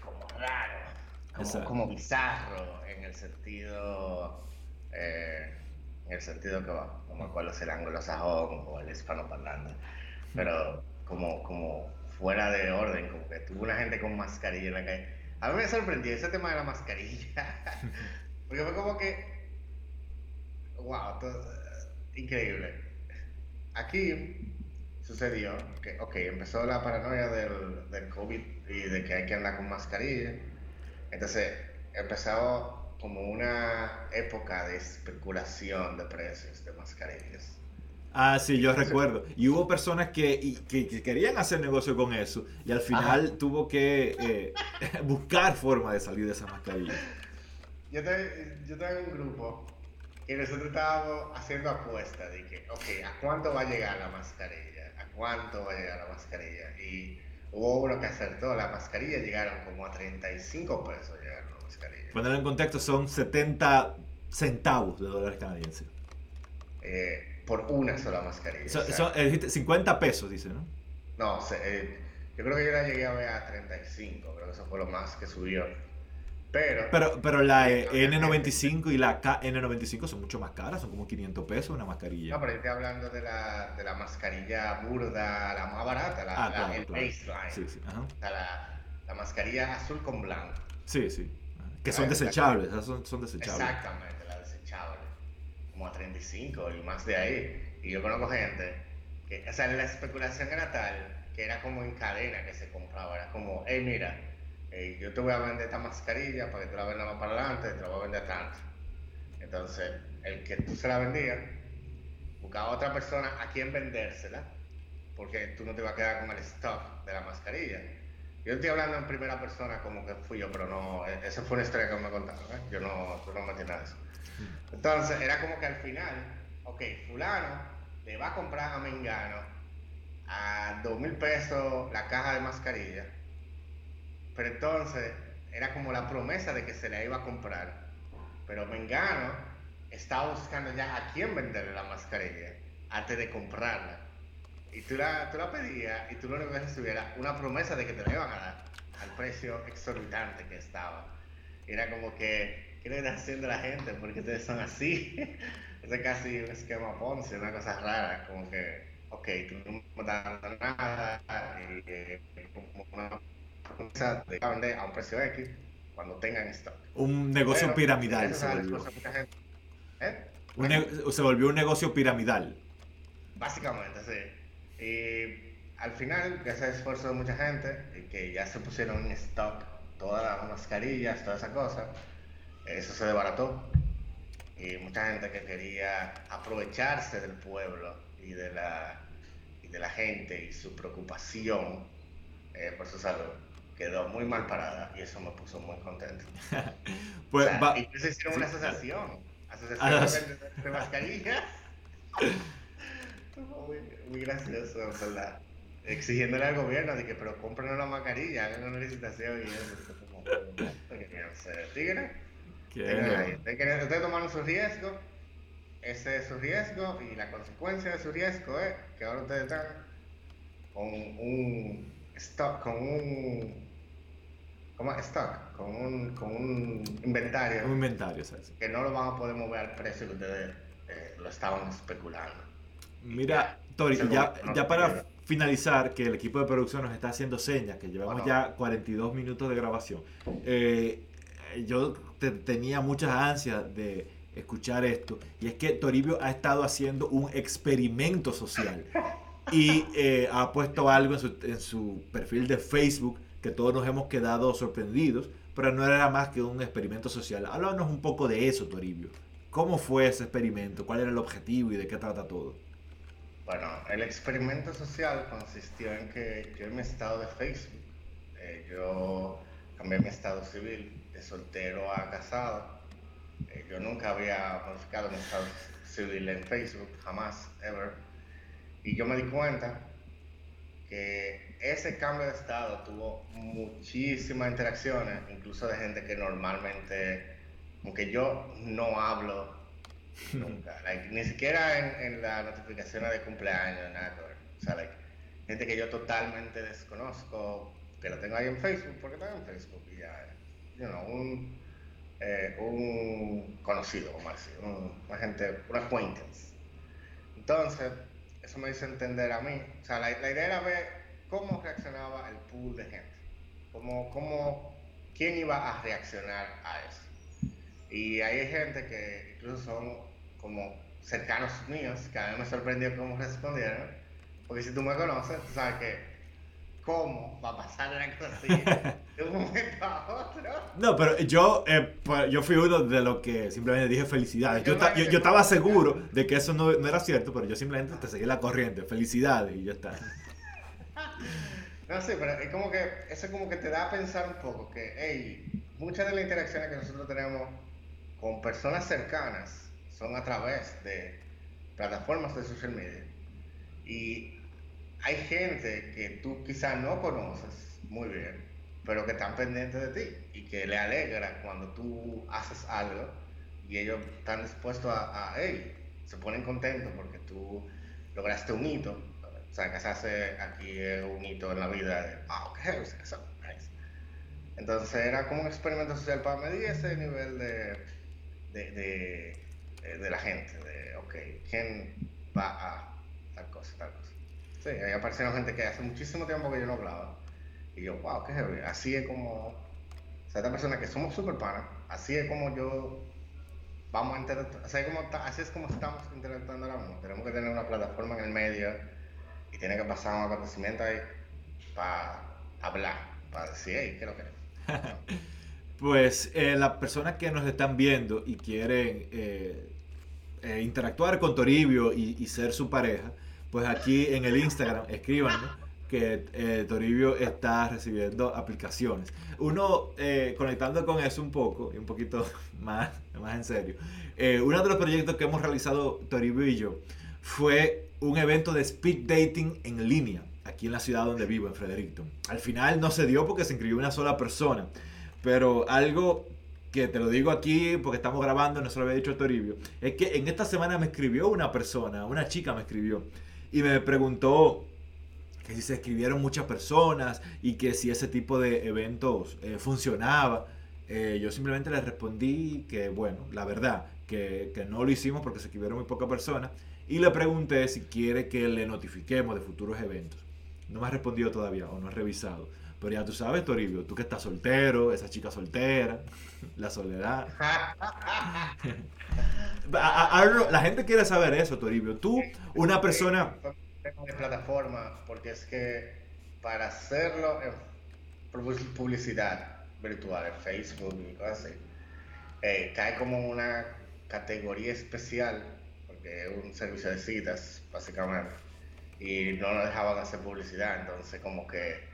Como raro, como, bizarro en el sentido, eh, en el sentido que va, como cuál es el anglosajón o el hispano parlante. Pero como, como fuera de orden, como que tuvo una gente con mascarilla en la calle. A mí me sorprendió ese tema de la mascarilla, [laughs] porque fue como que, wow, increíble. Aquí sucedió que, ok, empezó la paranoia del, del COVID y de que hay que andar con mascarilla. Entonces empezó como una época de especulación de precios de mascarillas. Ah, sí, yo recuerdo. Y hubo personas que, que, querían hacer negocio con eso y al final tuvo que eh, [laughs] buscar forma de salir de esa mascarilla. Yo, yo tengo un grupo y nosotros estábamos haciendo apuestas de que, ok, ¿a cuánto va a llegar la mascarilla? ¿A cuánto va a llegar la mascarilla? Y hubo uno que acertó, la mascarilla llegaron como a 35 pesos llegaron la mascarilla. Ponerlo en contexto, son 70 centavos de dólares canadienses. Eh, por una sola mascarilla. So, 50 pesos, dice, ¿no? No, eh, yo creo que yo la llegué a ver a 35, creo que eso fue lo más que subió. Pero, pero, pero la N95 y la KN95 son mucho más caras, son como 500 pesos una mascarilla. No, pero yo estoy hablando de la, de la mascarilla burda, la más barata, la, ah, el baseline. Sí, sí, ajá. la, la, mascarilla azul con blanco. Sí, sí. Que son desechables, son, son desechables. Exactamente como a 35 y más de ahí. Y yo conozco gente que, o sea, la especulación era tal que era como en cadena que se compraba. Era como, hey, mira, eh, yo te voy a vender esta mascarilla para que tú la vendas más para adelante, te la voy a vender tanto. Entonces, el que tú se la vendías, buscaba a otra persona a quien vendérsela, porque tú no te vas a quedar con el stock de la mascarilla. Yo estoy hablando en primera persona como que fui yo, pero no, e, esa fue una historia que me contaron, ¿eh? Yo no, no me nada de eso. Entonces, era como que al final, ok, fulano le va a comprar a Mengano a dos mil pesos la caja de mascarilla, pero entonces era como la promesa de que se la iba a comprar, pero Mengano estaba buscando ya a quién venderle la mascarilla antes de comprarla. Y tú la, tú la pedías y tú lo único que recibías una promesa de que te la iban a dar al precio exorbitante que estaba. era como que, ¿qué le está haciendo la gente? Porque ustedes son así. [laughs] es casi un esquema Ponzi, una cosa rara, como que, ok, tú no me estás dando nada y como una promesa de vender a un precio X cuando tengan stock. Un negocio piramidal se volvió. ¿Eh? se volvió un negocio piramidal. Básicamente, sí. Y al final, gracias al esfuerzo de mucha gente, y que ya se pusieron en stock todas las mascarillas, toda esa cosa, eso se desbarató. Y mucha gente que quería aprovecharse del pueblo y de la, y de la gente y su preocupación eh, por su salud quedó muy mal parada y eso me puso muy contento. [laughs] pues, o incluso hicieron una asociación, asociación de, de mascarillas. [laughs] muy, muy gracioso, ¿verdad? Exigiéndole al gobierno de que, pero compren una mascarilla, hagan una licitación y eso. Como, tigres. Ustedes tomaron su riesgo, ese es su riesgo y la consecuencia de su riesgo es que ahora ustedes están con un stock, con un ¿Cómo? Stock, con un, con un inventario. Un inventario, ¿sabes? Que no lo van a poder mover al precio que ustedes eh, lo estaban especulando. Mira, Tori, ya, ya para finalizar, que el equipo de producción nos está haciendo señas, que llevamos ya 42 minutos de grabación. Eh, yo tenía muchas ansias de escuchar esto, y es que Toribio ha estado haciendo un experimento social [laughs] y eh, ha puesto algo en su, en su perfil de Facebook que todos nos hemos quedado sorprendidos, pero no era más que un experimento social. Háblanos un poco de eso, Toribio. ¿Cómo fue ese experimento? ¿Cuál era el objetivo y de qué trata todo? Bueno, el experimento social consistió en que yo en mi estado de Facebook, eh, yo cambié mi estado civil de soltero a casado. Eh, yo nunca había modificado mi estado civil en Facebook, jamás, ever. Y yo me di cuenta que ese cambio de estado tuvo muchísimas interacciones, incluso de gente que normalmente, aunque yo no hablo Nunca. ni siquiera en, en las notificaciones de cumpleaños, nada O sea, like, gente que yo totalmente desconozco, que lo tengo ahí en Facebook, porque tengo en Facebook y ya, you know, un, eh, un conocido, como así, una gente, una acquaintance. Entonces, eso me hizo entender a mí. O sea, la, la idea era ver cómo reaccionaba el pool de gente. Cómo, cómo, quién iba a reaccionar a eso. Y hay gente que incluso son como cercanos míos, que a mí me sorprendió cómo respondieron, porque si tú me conoces, tú sabes que cómo va a pasar una cosa así [laughs] de un momento a otro. No, pero yo, eh, pues, yo fui uno de los que simplemente dije felicidades. Yo, yo, estaba seguro de que eso no, no, era cierto, pero yo simplemente te seguí la corriente. Felicidades y ya está. No, sí, pero es como que eso como que te da a pensar un poco que, hey, muchas de las interacciones que nosotros tenemos con personas cercanas son a través de plataformas de social media. Y hay gente que tú quizás no conoces muy bien, pero que están pendientes de ti y que le alegra cuando tú haces algo y ellos están dispuestos a, a hey, se ponen contentos porque tú lograste un hito. O sea, casarse aquí es un hito en la vida de, wow, qué es eso. Entonces era como un experimento social para medir ese nivel de, de eh, de la gente, de, ok, ¿quién va a tal cosa, tal cosa? Sí, ahí aparecieron gente que hace muchísimo tiempo que yo no hablaba. Y yo, wow, qué heavy. Así es como, o sea, esta persona que somos super panas, así es como yo vamos a interactuar, así, así es como estamos interactuando ahora mismo. Tenemos que tener una plataforma en el medio y tiene que pasar un acontecimiento ahí para hablar, para decir, hey, ¿qué es lo que es? [laughs] Pues eh, las personas que nos están viendo y quieren eh, eh, interactuar con Toribio y, ser su pareja, pues aquí en el Instagram escríbanos que Toribio está recibiendo aplicaciones. Uno, conectando con eso un poco, y un poquito [laughs] más, más en serio, uno de los proyectos que hemos realizado Toribio y yo fue un evento de speed dating en línea, aquí en la ciudad donde vivo, en Fredericton. Al final no se dio porque se inscribió una sola persona, pero algo que te lo digo aquí porque estamos grabando, no se lo había dicho a Toribio, es que en esta semana me escribió una persona, una chica me escribió, y me preguntó que si se escribieron muchas personas y que si ese tipo de eventos eh, funcionaba. Eh, yo simplemente le respondí que, bueno, la verdad, que, que, no lo hicimos porque se escribieron muy pocas personas. Y le pregunté si quiere que le notifiquemos de futuros eventos. No me ha respondido todavía o no ha revisado. Pero ya tú sabes, Toribio, tú que estás soltero, esa chica soltera, la soledad. [laughs] la gente quiere saber eso, Toribio. Tú, una persona... De plataforma, porque es que para hacerlo en publicidad virtual, en Facebook y cosas así, eh, cae como una categoría especial, porque es un servicio de citas, básicamente, y no nos dejaban hacer publicidad, entonces como que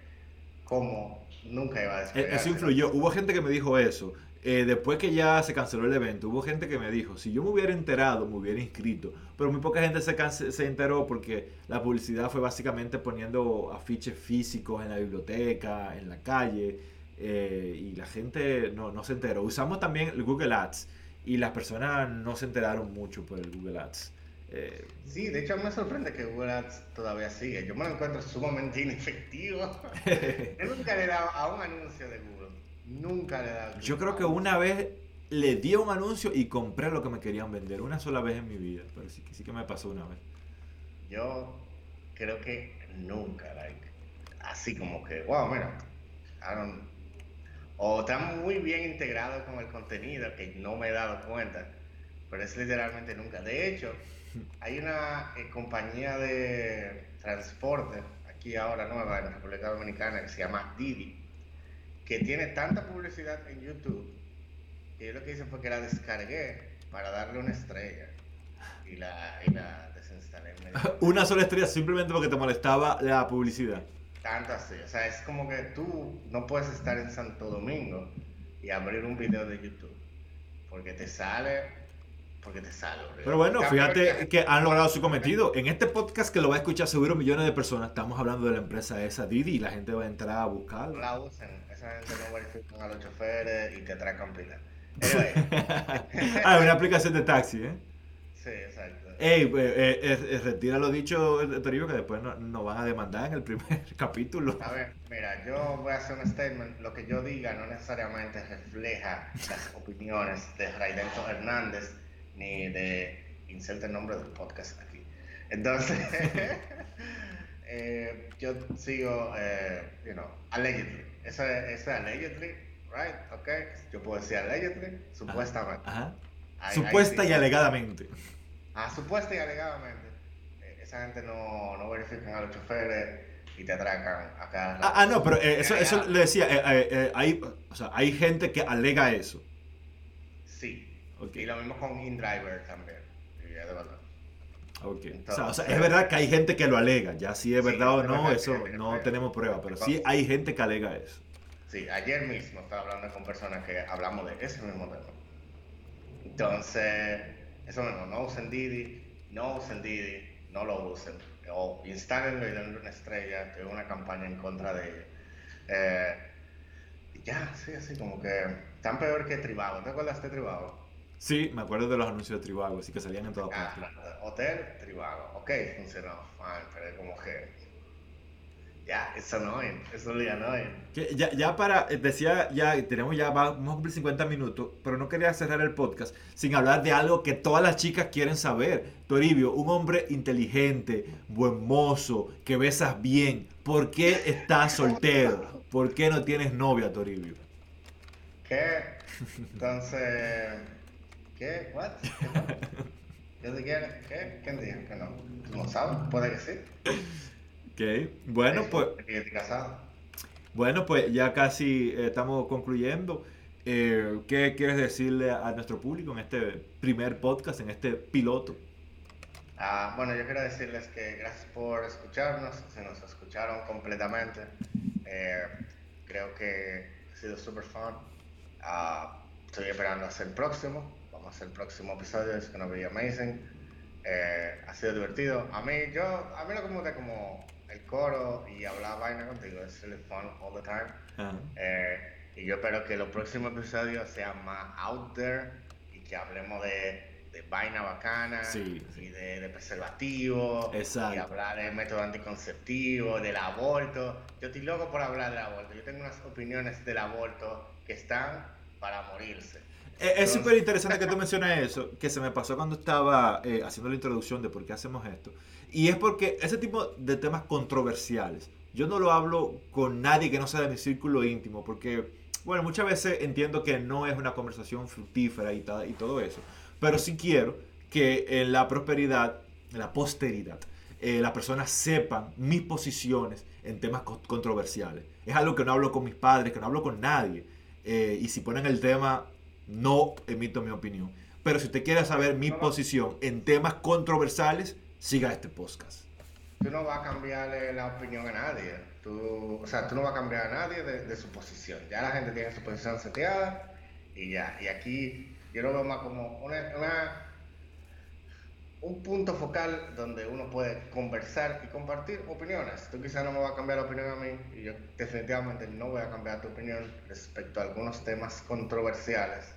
como nunca iba a e-, despegar. Eso influyó. Hubo gente que me dijo eso. Eh, después que ya se canceló el evento, hubo gente que me dijo, si yo me hubiera enterado, me hubiera inscrito. Pero muy poca gente se, se enteró porque la publicidad fue básicamente poniendo afiches físicos en la biblioteca, en la calle, eh, y la gente no, no se enteró. Usamos también el Google Ads y las personas no se enteraron mucho por el Google Ads. Eh, sí, de hecho me sorprende que Google Ads todavía sigue. Yo me lo encuentro sumamente inefectivo. [laughs] Yo nunca le he dado a un anuncio de Google. Nunca le he dado. Yo creo que una vez le di un anuncio y compré lo que me querían vender. Una sola vez en mi vida. Pero sí, sí que me pasó una vez. Yo creo que nunca, like. Así como que, wow, mira. o está muy bien integrado con el contenido que no me he dado cuenta. Pero es literalmente nunca. De hecho, hay una eh, compañía de transporte aquí ahora nueva en la República Dominicana que se llama Didi, que tiene tanta publicidad en YouTube que yo lo que hice fue que la descargué para darle una estrella y la, y la desinstalé. [laughs] una sola estrella simplemente porque te molestaba la publicidad. Tanto así, o sea, es como que tú no puedes estar en Santo Domingo y abrir un video de YouTube porque te sale porque te salgo. Pero bueno, fíjate que han logrado su cometido. En este podcast que lo va a escuchar seguro millones de personas, estamos hablando de la empresa esa Didi y la gente va a entrar a buscarlo. La usan, esa gente no verifican a los choferes y te atracan pila. [laughs] ah, una aplicación de taxi, ¿eh? Sí, exacto. Ey, eh, eh, retira lo dicho, Toribio, que después nos no van a demandar en el primer [laughs] capítulo. A ver, mira, yo voy a hacer un statement. Lo que yo diga no necesariamente refleja las opiniones de Raidento Hernández ni de inserte el nombre del podcast aquí. Entonces, [laughs] eh, yo sigo, eh, you know, allegedly. Eso es allegedly, right? Ok. Yo puedo decir allegedly, supuestamente. Ajá. Supuesta y alegadamente. Ah, supuesta y alegadamente. Eh, esa gente no, no verifican a los choferes y te atracan acá. Ah, ah, no, pero eso, eso le decía, hay, o sea, hay gente que alega eso. Y lo mismo con InDriver también. Okay. o, sea, es verdad que hay gente que lo alega, ya si es verdad o no, eso no tenemos prueba, pero sí hay gente que alega eso. Sí, ayer mismo estaba hablando con personas que hablamos de ese mismo tema. Entonces, eso mismo, no usen Didi, no usen Didi, no lo usen. O instálenlo y denle una estrella, es una campaña en contra de ellos. Eh, ya, sí, así como que tan peor que Tribago. ¿Te acuerdas de Tribago? Sí, me acuerdo de los anuncios de Tribago, así que salían en todas ah, partes. hotel, Tribago. Ok, funcionó. Fine, pero como que. Ya, eso no es, eso no es. Ya, ya para, eh, decía, ya tenemos ya, vamos a cumplir 50 minutos, pero no quería cerrar el podcast sin hablar de algo que todas las chicas quieren saber. Toribio, un hombre inteligente, buen mozo, que besas bien. ¿Por qué estás soltero? ¿Por qué no tienes novia, Toribio? ¿Qué? Entonces. ¿Qué? ¿What? ¿Qué te quiere? ¿Qué? ¿Quién dijo que no? ¿Tú no sabes? Puede que sí. Ok, bueno, pues. casado. Bueno, pues ya casi eh, estamos concluyendo. Eh, ¿Qué quieres decirle a nuestro público en este primer podcast, en este piloto? Ah, bueno, yo quiero decirles que gracias por escucharnos, se nos escucharon completamente. Eh, creo que ha sido súper fun. Ah, estoy esperando hacer el próximo. Vamos el próximo episodio, es gonna be amazing. Eh, ha sido divertido. A mí, yo, a mí lo que me gusta como el coro y hablar vaina contigo es really fun all the time. Eh, y yo espero que los próximos episodios sean más out there y que hablemos de de vaina bacana y de, de preservativo y hablar del método anticonceptivo, del aborto. Yo estoy loco por hablar del aborto. Yo tengo unas opiniones del aborto que están para morirse. Eh, es súper interesante que tú menciones eso, que se me pasó cuando estaba eh, haciendo la introducción de por qué hacemos esto. Y es porque ese tipo de temas controversiales, yo no lo hablo con nadie que no sea de mi círculo íntimo, porque, bueno, muchas veces entiendo que no es una conversación fructífera y, y todo eso. Pero sí quiero que en la prosperidad, en la posteridad, eh, las personas sepan mis posiciones en temas controversiales. Es algo que no hablo con mis padres, que no hablo con nadie. Eh, y si ponen el tema, no emito mi opinión. Pero si usted quiere saber mi posición en temas controversiales, siga este podcast. Tú no vas a cambiarle la opinión a nadie. Tú, o sea, tú no vas a cambiar a nadie de, de su posición. Ya la gente tiene su posición seteada y ya. Y aquí yo lo veo más como una, un punto focal donde uno puede conversar y compartir opiniones. Tú quizás no me vas a cambiar la opinión a mí y yo definitivamente no voy a cambiar tu opinión respecto a algunos temas controversiales.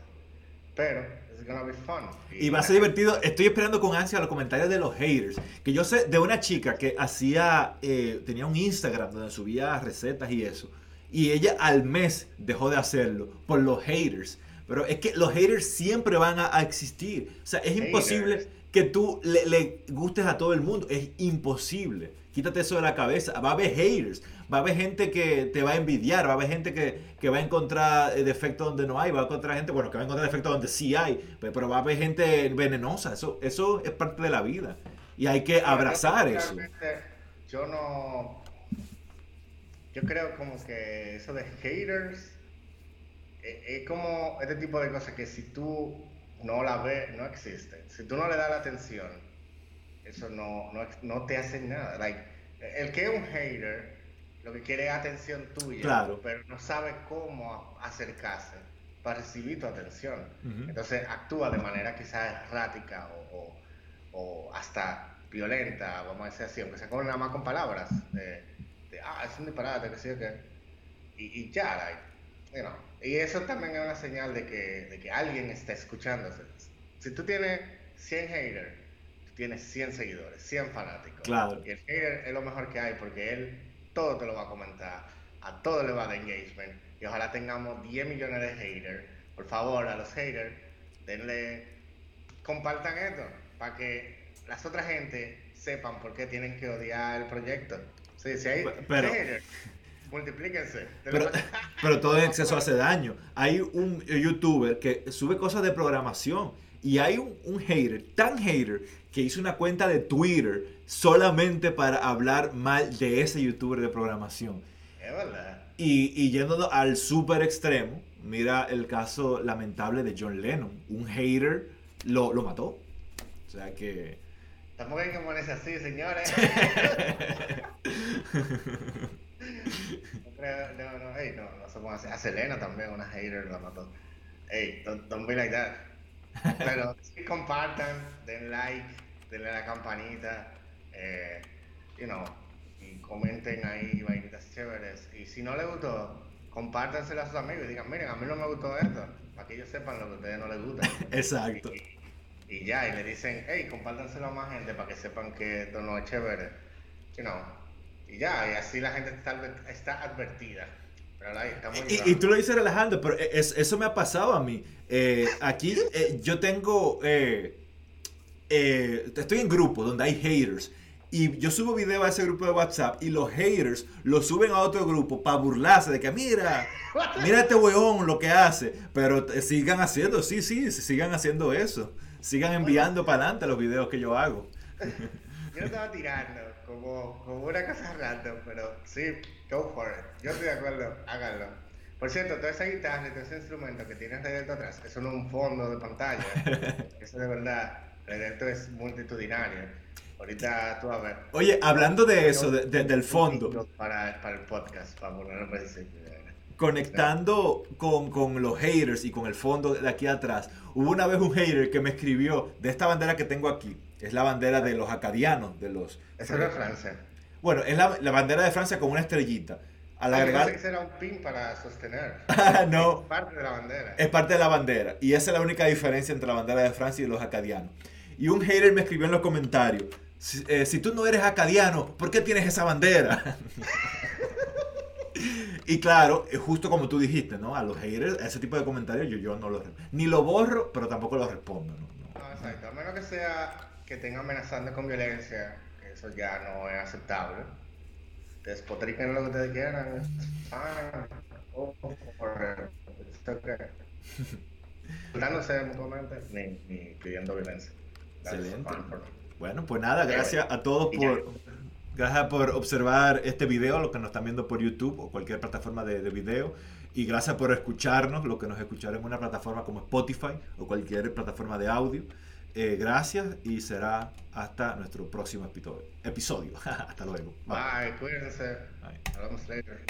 Pero it's gonna be fun. Y, va a ser divertido. Estoy esperando con ansia los comentarios de los haters. Que yo sé de una chica que hacía, eh, tenía un Instagram donde subía recetas y eso. Y ella al mes dejó de hacerlo por los haters. Pero es que los haters siempre van a, existir. O sea, es imposible que tú le, gustes a todo el mundo. Es imposible. Quítate eso de la cabeza. Va a haber haters. Va a haber gente que te va a envidiar. Va a haber gente que, va a encontrar defectos donde no hay. Va a encontrar gente, bueno, que va a encontrar defectos donde sí hay. Pero, va a haber gente venenosa. Eso, eso es parte de la vida. Y hay que abrazar eso. Yo no... Yo creo como que eso de haters es como este tipo de cosas que si tú no la ves, no existen. Si tú no le das la atención, eso no, no, no te hace nada. Like, el que es un hater, lo que quiere es atención tuya, pero no sabe cómo acercarse para recibir tu atención. Entonces actúa de manera quizás errática o, o, hasta violenta, vamos a decir así, aunque sea con nada más con palabras, de, ah, es un disparate, que sí, que... Y, y ya, like, you know, y eso también es una señal de que, de que alguien está escuchándose. Si tú tienes 100 haters, tú tienes 100 seguidores, 100 fanáticos. Claro. Y el hater es lo mejor que hay porque él todo te lo va a comentar, a todo le va a dar engagement. Y ojalá tengamos 10 millones de haters. Por favor, a los haters, denle, compartan esto para que las otras gente sepan por qué tienen que odiar el proyecto. Sí, si hay haters multiplíquense. Pero, pero todo en exceso hace daño. Hay un youtuber que sube cosas de programación y hay un, hater, tan hater, que hizo una cuenta de Twitter solamente para hablar mal de ese youtuber de programación. Es verdad. Y, y yéndonos al super extremo, mira el caso lamentable de John Lennon. Un hater lo, lo mató. O sea que... Tampoco hay que ponerse así, señores. [laughs] no, no, hey, no, no se A Selena también, una hater la mató. Hey, don't, don't be like that. Pero si compartan, den like, denle a la campanita, eh, you know, y comenten ahí vainitas chéveres. Y si no les gustó, compártanselo a sus amigos y digan, miren, a mí no me gustó esto, para que ellos sepan lo que a ustedes no les gusta. [laughs] Exacto. Y, ya, y le dicen, hey, compártanselo a más gente para que sepan que esto no es chévere. You know, y ya, y así la gente está, está advertida. Y, tú lo dices relajando, pero e, eso me ha pasado a mí. Eh, aquí eh, yo tengo, eh, estoy en grupos donde hay haters. Y yo subo video a ese grupo de WhatsApp y los haters lo suben a otro grupo para burlarse de que mira, [laughs] mira este weón lo que hace. Pero sigan haciendo, sí, sí, sigan haciendo eso. Sigan enviando para adelante los videos que yo hago. Yo estaba tirando como, como una cosa random, pero sí, go for it. Yo estoy de acuerdo, háganlo. Por cierto, toda esa guitarra y todo ese instrumento que tienes dentro atrás, eso no es un fondo de pantalla. [laughs] eso de verdad, Esto es multitudinario. Ahorita tú a ver. Oye, hablando de eso, del fondo. Para, para el podcast, para ponerlo conectando con, con, los haters y con el fondo de aquí atrás, hubo una vez un hater que me escribió de esta bandera que tengo aquí. Es la bandera de los acadianos, de los... Esa es de Francia. Bueno, es la, la, bandera de Francia con una estrellita. Al ah, agregar... que era un pin para sostener. [laughs] no. Es parte de la bandera. Es parte de la bandera. Y esa es la única diferencia entre la bandera de Francia y los acadianos. Y un hater me escribió en los comentarios, si, eh, si tú no eres acadiano, ¿por qué tienes esa bandera? [laughs] Y claro, justo como tú dijiste, ¿no? A los haters, ese tipo de comentarios yo, yo no los... Ni lo borro, pero tampoco lo respondo, ¿no? No, exacto. A menos que sea que tenga amenazando con violencia, eso ya no es aceptable. Despotriquen lo que ustedes quieran. Ah, oh, por Dándose mutuamente ni, ni pidiendo violencia. Excelente. Bueno, pues nada, gracias a todos por... Gracias por observar este video, los que nos están viendo por YouTube o cualquier plataforma de, video. Y gracias por escucharnos, lo que nos escucharon en una plataforma como Spotify o cualquier plataforma de audio. Eh, gracias y será hasta nuestro próximo episodio. [laughs] hasta luego. Bye, cuídense. Hablamos later.